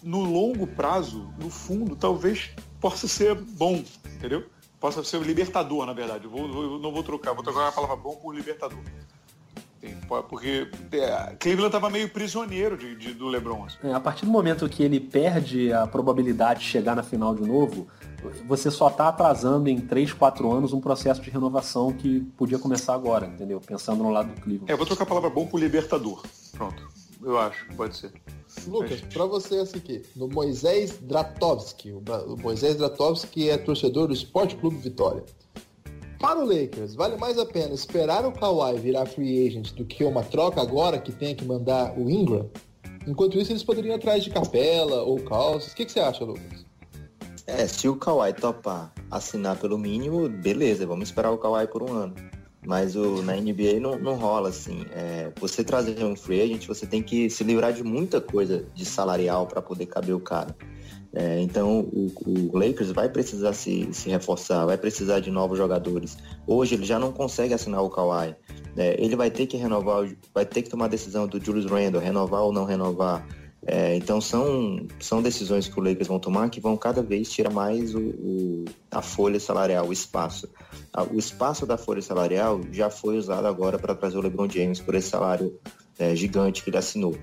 no longo prazo, no fundo, talvez possa ser bom, entendeu? Possa ser libertador, na verdade. Eu, vou, eu não vou trocar, vou trocar a palavra bom por libertador. Porque é, Cleveland estava meio prisioneiro de, de do LeBron. Assim. É, a partir do momento que ele perde a probabilidade de chegar na final de novo, você só está atrasando em 3, 4 anos um processo de renovação que podia começar agora, entendeu? Pensando no lado do Cleveland. É, vou trocar a palavra bom por libertador. Pronto. Eu acho, pode ser. Lucas, para você essa aqui, no Moisés Dratovski. O Moisés Dratovski é torcedor do Esporte Clube Vitória. Para o Lakers, vale mais a pena esperar o Kawhi virar free agent do que uma troca agora que tenha que mandar o Ingram? Enquanto isso, eles poderiam ir atrás de Capela ou Calças. O que, que você acha, Lucas? É, se o Kawhi topar assinar pelo mínimo, beleza, vamos esperar o Kawhi por um ano. Mas o, na NBA não, não rola assim. É, você trazer um free agent, você tem que se livrar de muita coisa de salarial para poder caber o cara. É, então o, o, Lakers vai precisar se, se reforçar, vai precisar de novos jogadores. Hoje ele já não consegue assinar o Kawhi. É, ele vai ter que renovar, vai ter que tomar a decisão do Julius Randle, renovar ou não renovar. É, então são, são decisões que o Lakers vão tomar que vão cada vez tirar mais o, o, a folha salarial, o espaço. O espaço da folha salarial já foi usado agora para trazer o LeBron James por esse salário é, gigante que ele assinou.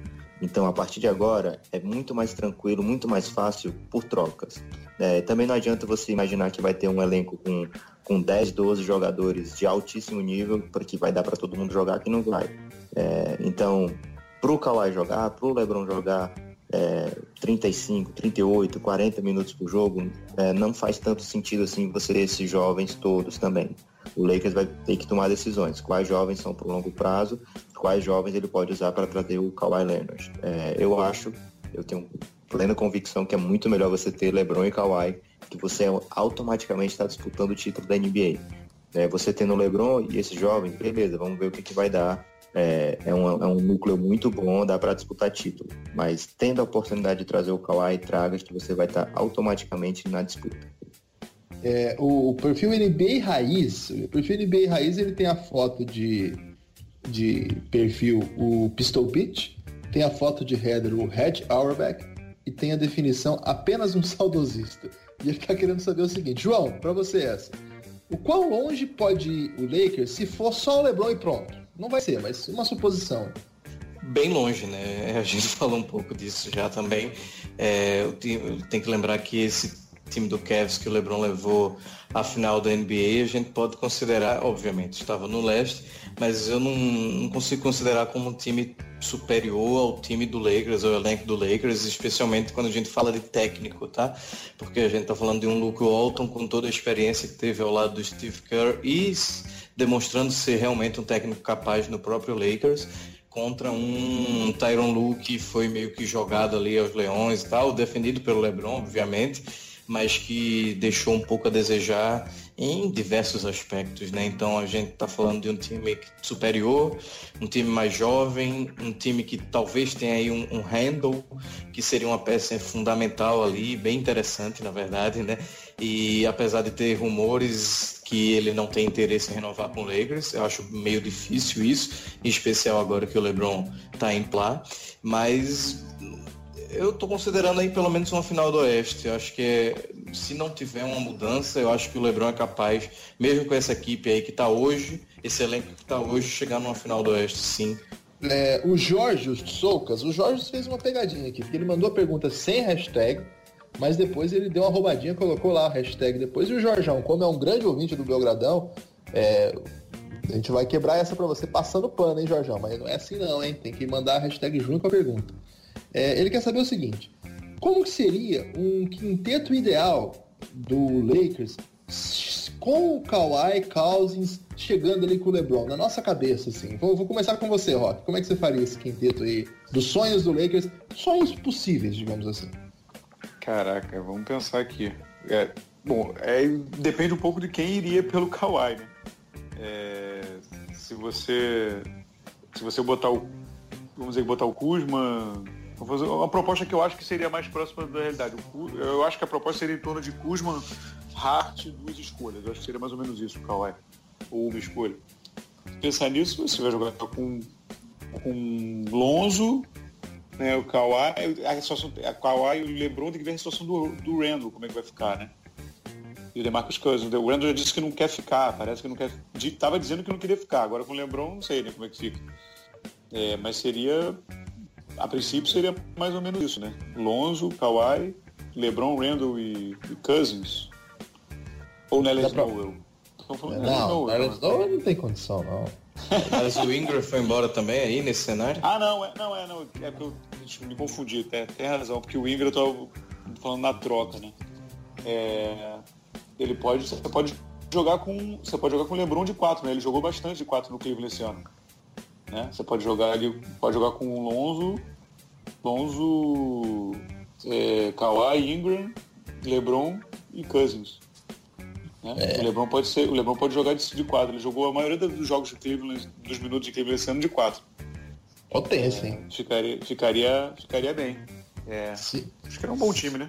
Então, a partir de agora, é muito mais tranquilo, muito mais fácil por trocas. É, também não adianta você imaginar que vai ter um elenco com, com 10, 12 jogadores de altíssimo nível, porque vai dar para todo mundo jogar, que não vai. É, então, pro Kawhi jogar, pro LeBron jogar é, 35, 38, 40 minutos por jogo, é, não faz tanto sentido assim você ter esses jovens todos também. O Lakers vai ter que tomar decisões. Quais jovens são para o longo prazo, quais jovens ele pode usar para trazer o Kawhi Leonard. É, eu acho, eu tenho plena convicção que é muito melhor você ter LeBron e Kawhi, que você automaticamente está disputando o título da NBA. É, você tendo o LeBron e esses jovens, beleza, vamos ver o que, que vai dar é, é, um, é um núcleo muito bom, dá para disputar título. Mas tendo a oportunidade de trazer o Kawhi, traga que você vai estar automaticamente na disputa. É, o, o, perfil NBA Raiz, o perfil NBA Raiz ele tem a foto de de perfil o Pistol Pitch, tem a foto de header o Red Auerbach e tem a definição apenas um <laughs> saudosista. E ele está querendo saber o seguinte, João, para você essa. O quão longe pode ir o Lakers se for só o LeBron e pronto? Não vai ser, mas uma suposição. Bem longe, né? <laughs> A gente falou um pouco disso já também. É, tem que lembrar que esse time do Cavs que o LeBron levou à final da NBA, a gente pode considerar, obviamente, estava no leste, mas eu não, não consigo considerar como um time superior ao time do Lakers, ao elenco do Lakers, especialmente quando a gente fala de técnico, tá? Porque a gente está falando de um Luke Walton com toda a experiência que teve ao lado do Steve Kerr e demonstrando ser realmente um técnico capaz no próprio Lakers contra um Tyron Lu que foi meio que jogado ali aos leões e tal, defendido pelo LeBron, obviamente, mas que deixou um pouco a desejar em diversos aspectos, né? Então a gente está falando de um time superior, um time mais jovem, um time que talvez tenha aí um, um handle, que seria uma peça fundamental ali, bem interessante na verdade, né? E apesar de ter rumores que ele não tem interesse em renovar com o Lakers, eu acho meio difícil isso, em especial agora que o LeBron está em plá, mas eu estou considerando aí pelo menos uma final do Oeste. Eu acho que é, se não tiver uma mudança, eu acho que o Lebron é capaz, mesmo com essa equipe aí que está hoje, esse elenco que está hoje, chegar numa final do Oeste, sim. É, o Jorge Soucas, o Jorge fez uma pegadinha aqui, porque ele mandou a pergunta sem hashtag, mas depois ele deu uma roubadinha, colocou lá a hashtag depois. E o Jorjão, como é um grande ouvinte do Belgradão, é, a gente vai quebrar essa para você passando pano, hein, Jorjão? Mas não é assim não, hein? Tem que mandar a hashtag junto com a pergunta. É, ele quer saber o seguinte: como que seria um quinteto ideal do Lakers com o Kawhi Cousins chegando ali com o LeBron, na nossa cabeça, assim. Vou, vou, começar com você, Rock. Como é que você faria esse quinteto aí dos sonhos do Lakers? Sonhos possíveis, digamos assim. Caraca, vamos pensar aqui. É, bom, é, depende um pouco de quem iria pelo Kawhi, né? É, se você se você botar o vamos dizer botar o Kuzma Vou fazer uma proposta que eu acho que seria mais próxima da realidade. Eu acho que a proposta seria em torno de Kuzman, Hart, duas escolhas. Eu acho que seria mais ou menos isso, Kawhi. Ou uma escolha. Pensar nisso, você vai jogar com, com Lonzo, né, o Kawhi, a a Kawhi e o LeBron tem que ver a situação do, do Randall, como é que vai ficar, né? E o DeMarcus Cousins. O Randall já disse que não quer ficar, parece que não quer. Tava dizendo que não queria ficar, agora com o LeBron não sei né, como é que fica. É, mas seria a princípio seria mais ou menos isso, né? Lonzo, Kawhi, LeBron, Randall e, e Cousins. Ou Nelly Snowell. Não, Nelly Snowell não tem condição, não. Mas o Ingram foi embora também aí nesse cenário? Ah, não, é, não, é, não. É porque eu me confundi, tem, tem razão, porque o Ingram eu tô falando na troca, né? É, ele pode. Você pode jogar com. Você pode jogar com o Lebron de 4, né? Ele jogou bastante de 4 no Cleveland esse ano. Né? Você pode jogar ali, pode jogar com o Lonzo, Lonzo, é, Kawhi, Ingram, LeBron e Cousins. Né? É. O LeBron pode ser, o LeBron pode jogar de, de quatro. Ele jogou a maioria dos jogos de Cleveland, dos minutos de Cleveland esse ano de quatro. Potência, hein? É, ficaria, ficaria, ficaria bem. É, Acho que era um bom time, né?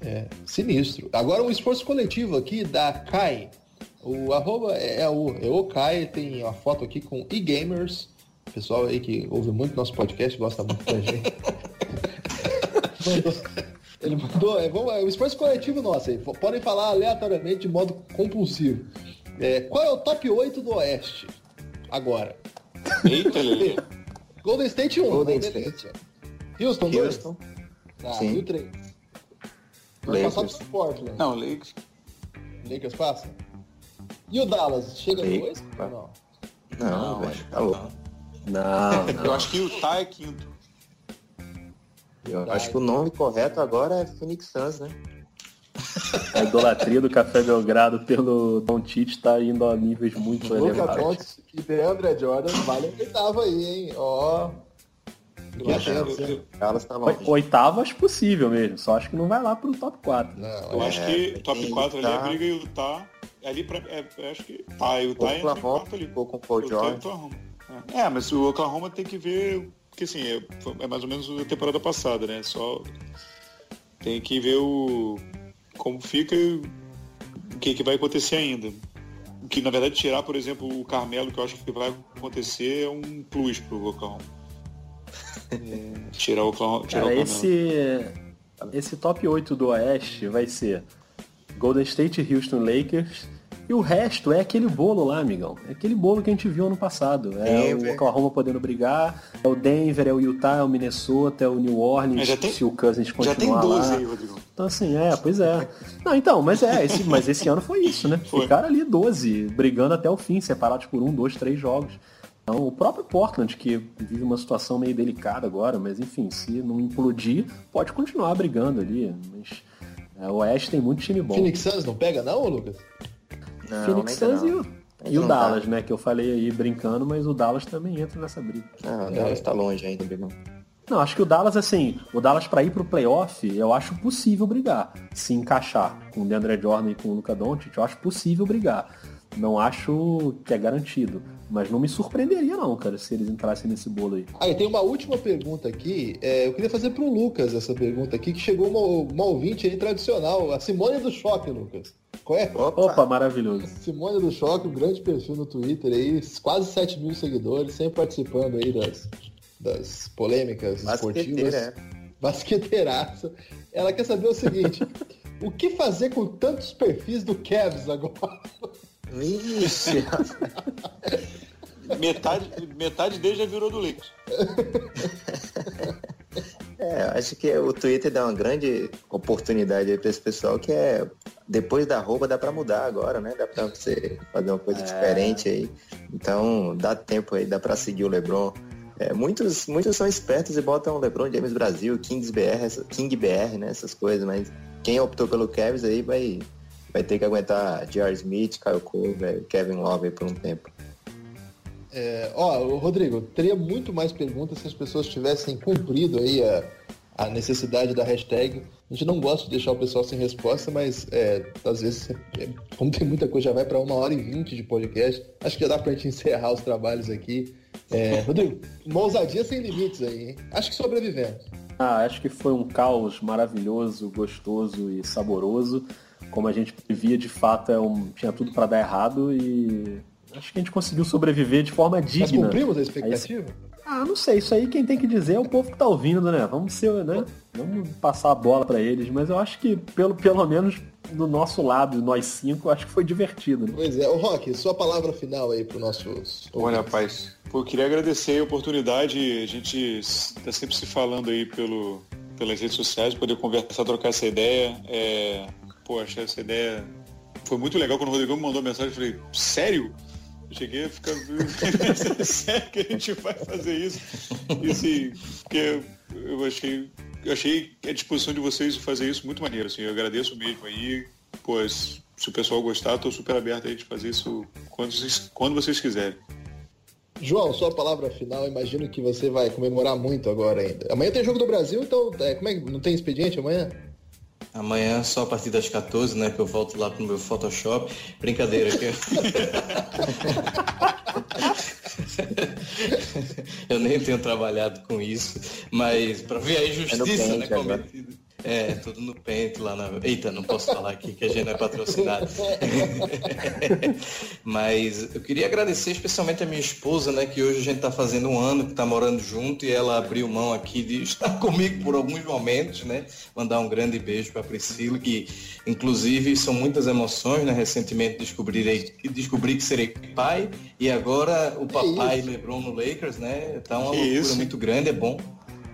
É, sinistro. Agora um esforço coletivo aqui da Kai o arroba é, é o, é o Kai, tem uma foto aqui com e-gamers. Pessoal aí que ouve muito nosso podcast, gosta muito da gente. mandou, <laughs> ele mandou, é, vamos, é um esforço coletivo nosso aí. Podem falar aleatoriamente de modo compulsivo. É, qual é o top 8 do Oeste? Agora. Eita, Lelê. <laughs> Golden State 1. Golden State. State. Houston 2. Houston. Ah, Sim. 3. Vai passar pro Portland. Não, Lakers. Lakers passa? E o Dallas, chega Sim. dois? Não, não, velho, tá louco. Não, <laughs> não. Eu acho que o Utah é quinto. Eu acho que o nome correto agora é Phoenix Suns, né? A idolatria do Café Belgrado pelo Tom Tite tá indo a níveis muito elevados. Luca Pontes e DeAndre Jordan vale oitava aí, hein? Ó. Oh. Oitavas possível mesmo, só acho que não vai lá pro top 4. Não, eu é, acho que top 4 ali é briga e o Utah ali pra, é, acho que tá, o tá entre quarto ali. Com o Paul George. É. é, mas o Oklahoma tem que ver, porque assim, é, é, mais ou menos a temporada passada, né? Só tem que ver o como fica e o que, que vai acontecer ainda. que na verdade tirar, por exemplo, o Carmelo, que eu acho que vai acontecer, é um plus pro Oklahoma. <laughs> Tirar o Oklahoma. Tirar Cara, o esse, esse top 8 do Oeste vai ser Golden State, Houston, Lakers. E o resto é aquele bolo lá, amigão. É aquele bolo que a gente viu ano passado. É o Oklahoma podendo brigar, é o Denver, é o Utah, é o Minnesota, é o New Orleans, já tem- se o Cousins Já continuar tem 12 lá. aí, Rodrigo. Então assim, é, pois é. Não, então, mas é, esse, mas esse ano foi isso, né? Foi. Ficaram ali 12, brigando até o fim, separados por um, dois, três jogos. Então, o próprio Portland, que vive uma situação meio delicada agora, mas enfim, se não implodir, pode continuar brigando ali. Mas é, o Oeste tem muito time bom. Phoenix Suns não pega não, Lucas? Não, Phoenix Suns e não. o, Ainda e o não tá. Dallas, né? Que eu falei aí brincando, mas o Dallas também entra nessa briga. Não, o Dallas tá longe ainda, Bigão. Não, acho que o Dallas, assim, o Dallas pra ir pro playoff, eu acho possível brigar. Se encaixar com o DeAndre Jordan e com o Luca Doncic, eu acho possível brigar. Não acho que é garantido. Mas não me surpreenderia não, cara, se eles entrassem nesse bolo aí. Ah, e tem uma última pergunta aqui. É, eu queria fazer pro Lucas essa pergunta aqui, que chegou uma, uma ouvinte aí tradicional, a Simone do Choque, Lucas. Qual é? Opa, Opa, maravilhoso. Simone do Choque, um grande perfil no Twitter aí, quase 7 mil seguidores, sempre participando aí das, das polêmicas esportivas. basqueteira, é. Basqueteiraça. Ela quer saber o seguinte: <laughs> o que fazer com tantos perfis do Cavs agora? Vixe, Metade, metade dele já virou do Lakers. É, eu acho que o Twitter dá uma grande oportunidade aí pra esse pessoal que é depois da roupa dá pra mudar agora, né? Dá pra você fazer uma coisa diferente aí. Então dá tempo aí, dá pra seguir o LeBron. É, muitos, muitos são espertos e botam o LeBron James Brasil, Kings BR, King BR, né? Essas coisas, mas quem optou pelo Cavs aí vai, vai ter que aguentar J.R. Smith, Kyle Korver, Kevin Love aí por um tempo. É, ó, Rodrigo, teria muito mais perguntas se as pessoas tivessem cumprido aí a, a necessidade da hashtag. A gente não gosta de deixar o pessoal sem resposta, mas é, às vezes, é, como tem muita coisa, já vai para uma hora e vinte de podcast. Acho que já dá pra gente <laughs> encerrar os trabalhos aqui. É, Rodrigo, uma ousadia sem limites aí, hein? Acho que sobrevivemos. Ah, acho que foi um caos maravilhoso, gostoso e saboroso. Como a gente previa, de fato, é um- tinha tudo pra dar errado e acho que a gente conseguiu sobreviver de forma Mas digna. cumprimos a expectativa? Ah, não sei, isso aí quem tem que dizer é o povo que tá ouvindo, né? Vamos ser, né? Vamos passar a bola pra eles, mas eu acho que pelo, pelo menos do nosso lado, nós cinco, acho que foi divertido, né? Pois é. Ô, Rock, sua palavra final aí para nossos... Olha, rapaz, eu queria agradecer a oportunidade. A gente está sempre se falando aí pelo, pelas redes sociais, poder conversar, trocar essa ideia. É, pô, achei essa ideia. Foi muito legal quando o Rodrigo me mandou mensagem. Eu falei, sério? Eu cheguei a ficar. <laughs> sério que a gente vai fazer isso? E assim, porque eu achei. Eu achei a disposição de vocês de fazer isso muito maneiro. Assim, eu agradeço mesmo aí. Se se o pessoal gostar, estou super aberto aí de fazer isso quando vocês, quando vocês quiserem. João, sua palavra final, imagino que você vai comemorar muito agora ainda. Amanhã tem jogo do Brasil, então é, como é que não tem expediente amanhã? Amanhã só a partir das 14, né? Que eu volto lá pro meu Photoshop. Brincadeira que eu <laughs> nem tenho trabalhado com isso, mas para ver a injustiça, Paint né? Cometida. É, tudo no pente lá na. Eita, não posso falar aqui que a gente não é patrocinado. <laughs> Mas eu queria agradecer especialmente a minha esposa, né? Que hoje a gente está fazendo um ano que está morando junto e ela abriu mão aqui de estar <laughs> comigo por alguns momentos, né? Mandar um grande beijo para Priscila, que inclusive são muitas emoções, né? Recentemente descobri, descobri que serei pai e agora o papai isso? Lebron no Lakers, né? Tá uma Que loucura isso? muito grande, é bom.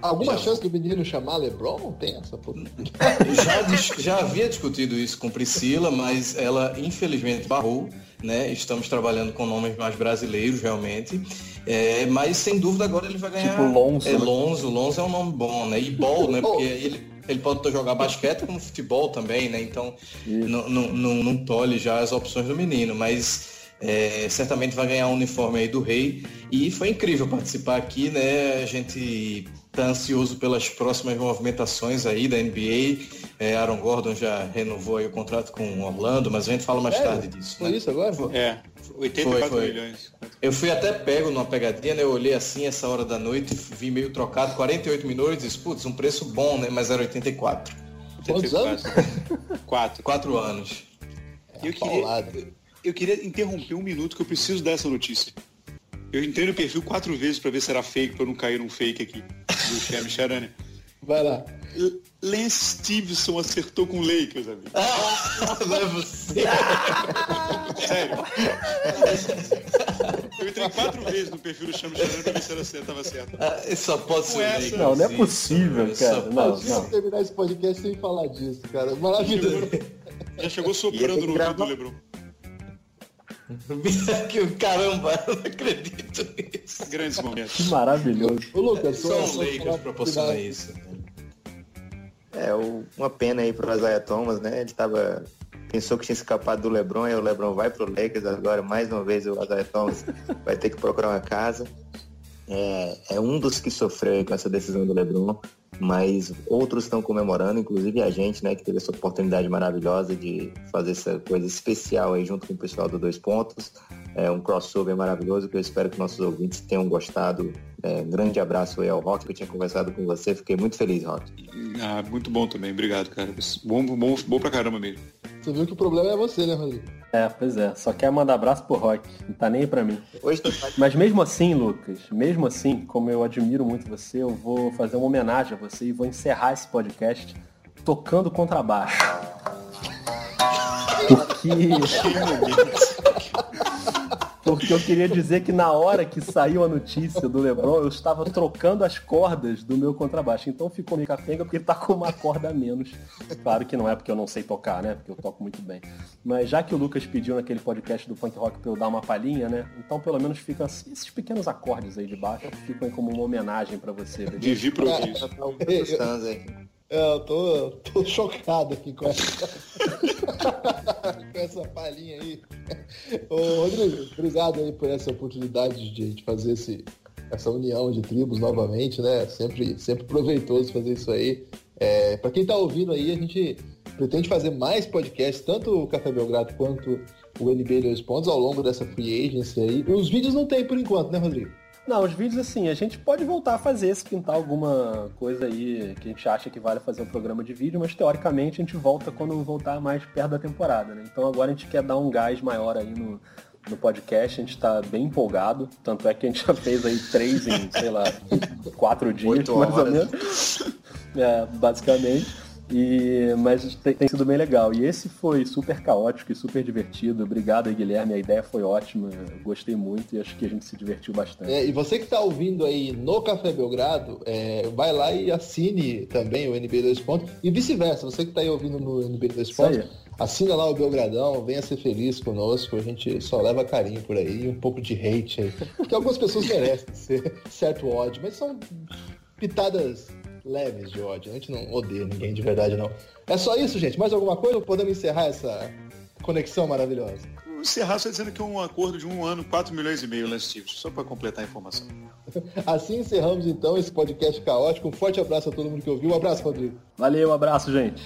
Alguma Já. chance do menino chamar LeBron? Não tem essa <laughs> já, já havia discutido isso com Priscila, mas ela infelizmente barrou, né? Estamos trabalhando com nomes mais brasileiros realmente. É, mas sem dúvida agora ele vai ganhar. Tipo Lonzo, É né? Lonzo, Lonzo é um nome bom, né? E ball, né? Porque ele, ele pode jogar basquete como futebol também, né? Então não, não, não, não tolhe já as opções do menino, mas é, certamente vai ganhar o uniforme aí do rei. E foi incrível participar aqui, né? A gente tá ansioso pelas próximas movimentações aí da NBA. É, Aaron Gordon já renovou aí o contrato com o Orlando, mas a gente fala mais Sério? tarde disso. Foi né? isso agora? É, 84 Foi, foi. milhões. Eu fui até pego numa pegadinha, né? Eu olhei assim essa hora da noite, vi meio trocado, 48 milhões, e disse, putz, um preço bom, né? Mas era 84. Quantos anos? 4. Quatro anos. E eu queria, eu queria interromper um minuto que eu preciso dessa notícia. Eu entrei no perfil quatro vezes para ver se era fake, para não cair num fake aqui. Do Shem Charania. Vai lá. Lance Stevenson acertou com o Lakers, amigo. Ah, <laughs> não é você. Sério. Eu entrei quatro vezes no perfil do Chame Charania pra ver se era certo, tava certo. Ah, só pode ser essa- Lakers, Não, não é possível, só cara. pode Não. Vamos não. terminar esse podcast sem falar disso, cara. Maravilhoso. Já chegou soprando no ouvido do Lebron. <laughs> que caramba, eu não acredito nisso. Grandes momentos. Que maravilhoso. Ô, Lucas, Só só, o só Lakers proporciona isso. né? É, o- uma pena aí pro Isaiah Thomas, né? Ele tava. Pensou que tinha escapado do Lebron, e o Lebron vai pro Lakers agora, mais uma vez o Isaiah Thomas <laughs> vai ter que procurar uma casa. É, é um dos que sofreu aí com essa decisão do Lebron, mas outros estão comemorando, inclusive a gente, né, que teve essa oportunidade maravilhosa de fazer essa coisa especial aí junto com o pessoal do Dois Pontos. É um crossover maravilhoso que eu espero que nossos ouvintes tenham gostado. É, um grande abraço aí ao Rock, que eu tinha conversado com você, fiquei muito feliz, Rock. Ah, muito bom também, obrigado, cara. Bom, bom, bom pra caramba mesmo. Você viu que o problema é você, né, Rodrigo? É, pois é. Só quer mandar abraço pro Rock. Não tá nem aí pra mim. Hoje Mas mesmo assim, Lucas, mesmo assim, como eu admiro muito você, eu vou fazer uma homenagem a você e vou encerrar esse podcast tocando contrabaixo. Porque. <laughs> Porque eu queria dizer que na hora que saiu a notícia do Lebron, eu estava trocando as cordas do meu contrabaixo. Então ficou meio capenga porque tá com uma corda a menos. Claro que não é porque eu não sei tocar, né? Porque eu toco muito bem. Mas já que o Lucas pediu naquele podcast do Punk Rock pra eu dar uma palhinha, né? Então pelo menos ficam esses pequenos acordes aí de baixo ficam aí como uma homenagem pra você. tá fãs aí. É, Eu tô, tô <laughs> chocado aqui com essa, <laughs> com essa palhinha aí. Ô, Rodrigo, obrigado aí por essa oportunidade de, de fazer esse, essa união de tribos novamente, né? Sempre, sempre proveitoso fazer isso aí. É, para quem tá ouvindo aí, a gente pretende fazer mais podcasts, tanto o Café Belgrado quanto o NBA 2 Pontos ao longo dessa free agency aí. Os vídeos não tem por enquanto, né, Rodrigo? Não, os vídeos assim, a gente pode voltar a fazer se pintar alguma coisa aí que a gente acha que vale fazer um programa de vídeo, mas teoricamente a gente volta quando voltar mais perto da temporada, né? Então agora a gente quer dar um gás maior aí no, no podcast, a gente tá bem empolgado, tanto é que a gente já fez aí três em, sei lá, quatro dias, mais ou menos. É, basicamente. E, mas tem, tem sido bem legal. E esse foi super caótico e super divertido. Obrigado aí, Guilherme. A ideia foi ótima. Gostei muito e acho que a gente se divertiu bastante. É, e você que está ouvindo aí no Café Belgrado, é, vai lá e assine também o NB 2 Pontos. E vice-versa, você que está aí ouvindo no NB 2 Isso aí. Pontos, assina lá o Belgradão, venha ser feliz conosco. A gente só leva carinho por aí e um pouco de hate aí. Porque algumas pessoas merecem <laughs> ser certo ódio, mas são pitadas leves de ódio. A gente não odeia ninguém de verdade, não. É só isso, gente. Mais alguma coisa? Ou podemos encerrar essa conexão maravilhosa? Serra está dizendo que é um acordo de um ano, 4 milhões e meio, Lance Stevenson, só para completar a informação. <laughs> Assim encerramos então esse podcast caótico. Um forte abraço a todo mundo que ouviu. Um abraço, Rodrigo. Valeu, um abraço, gente.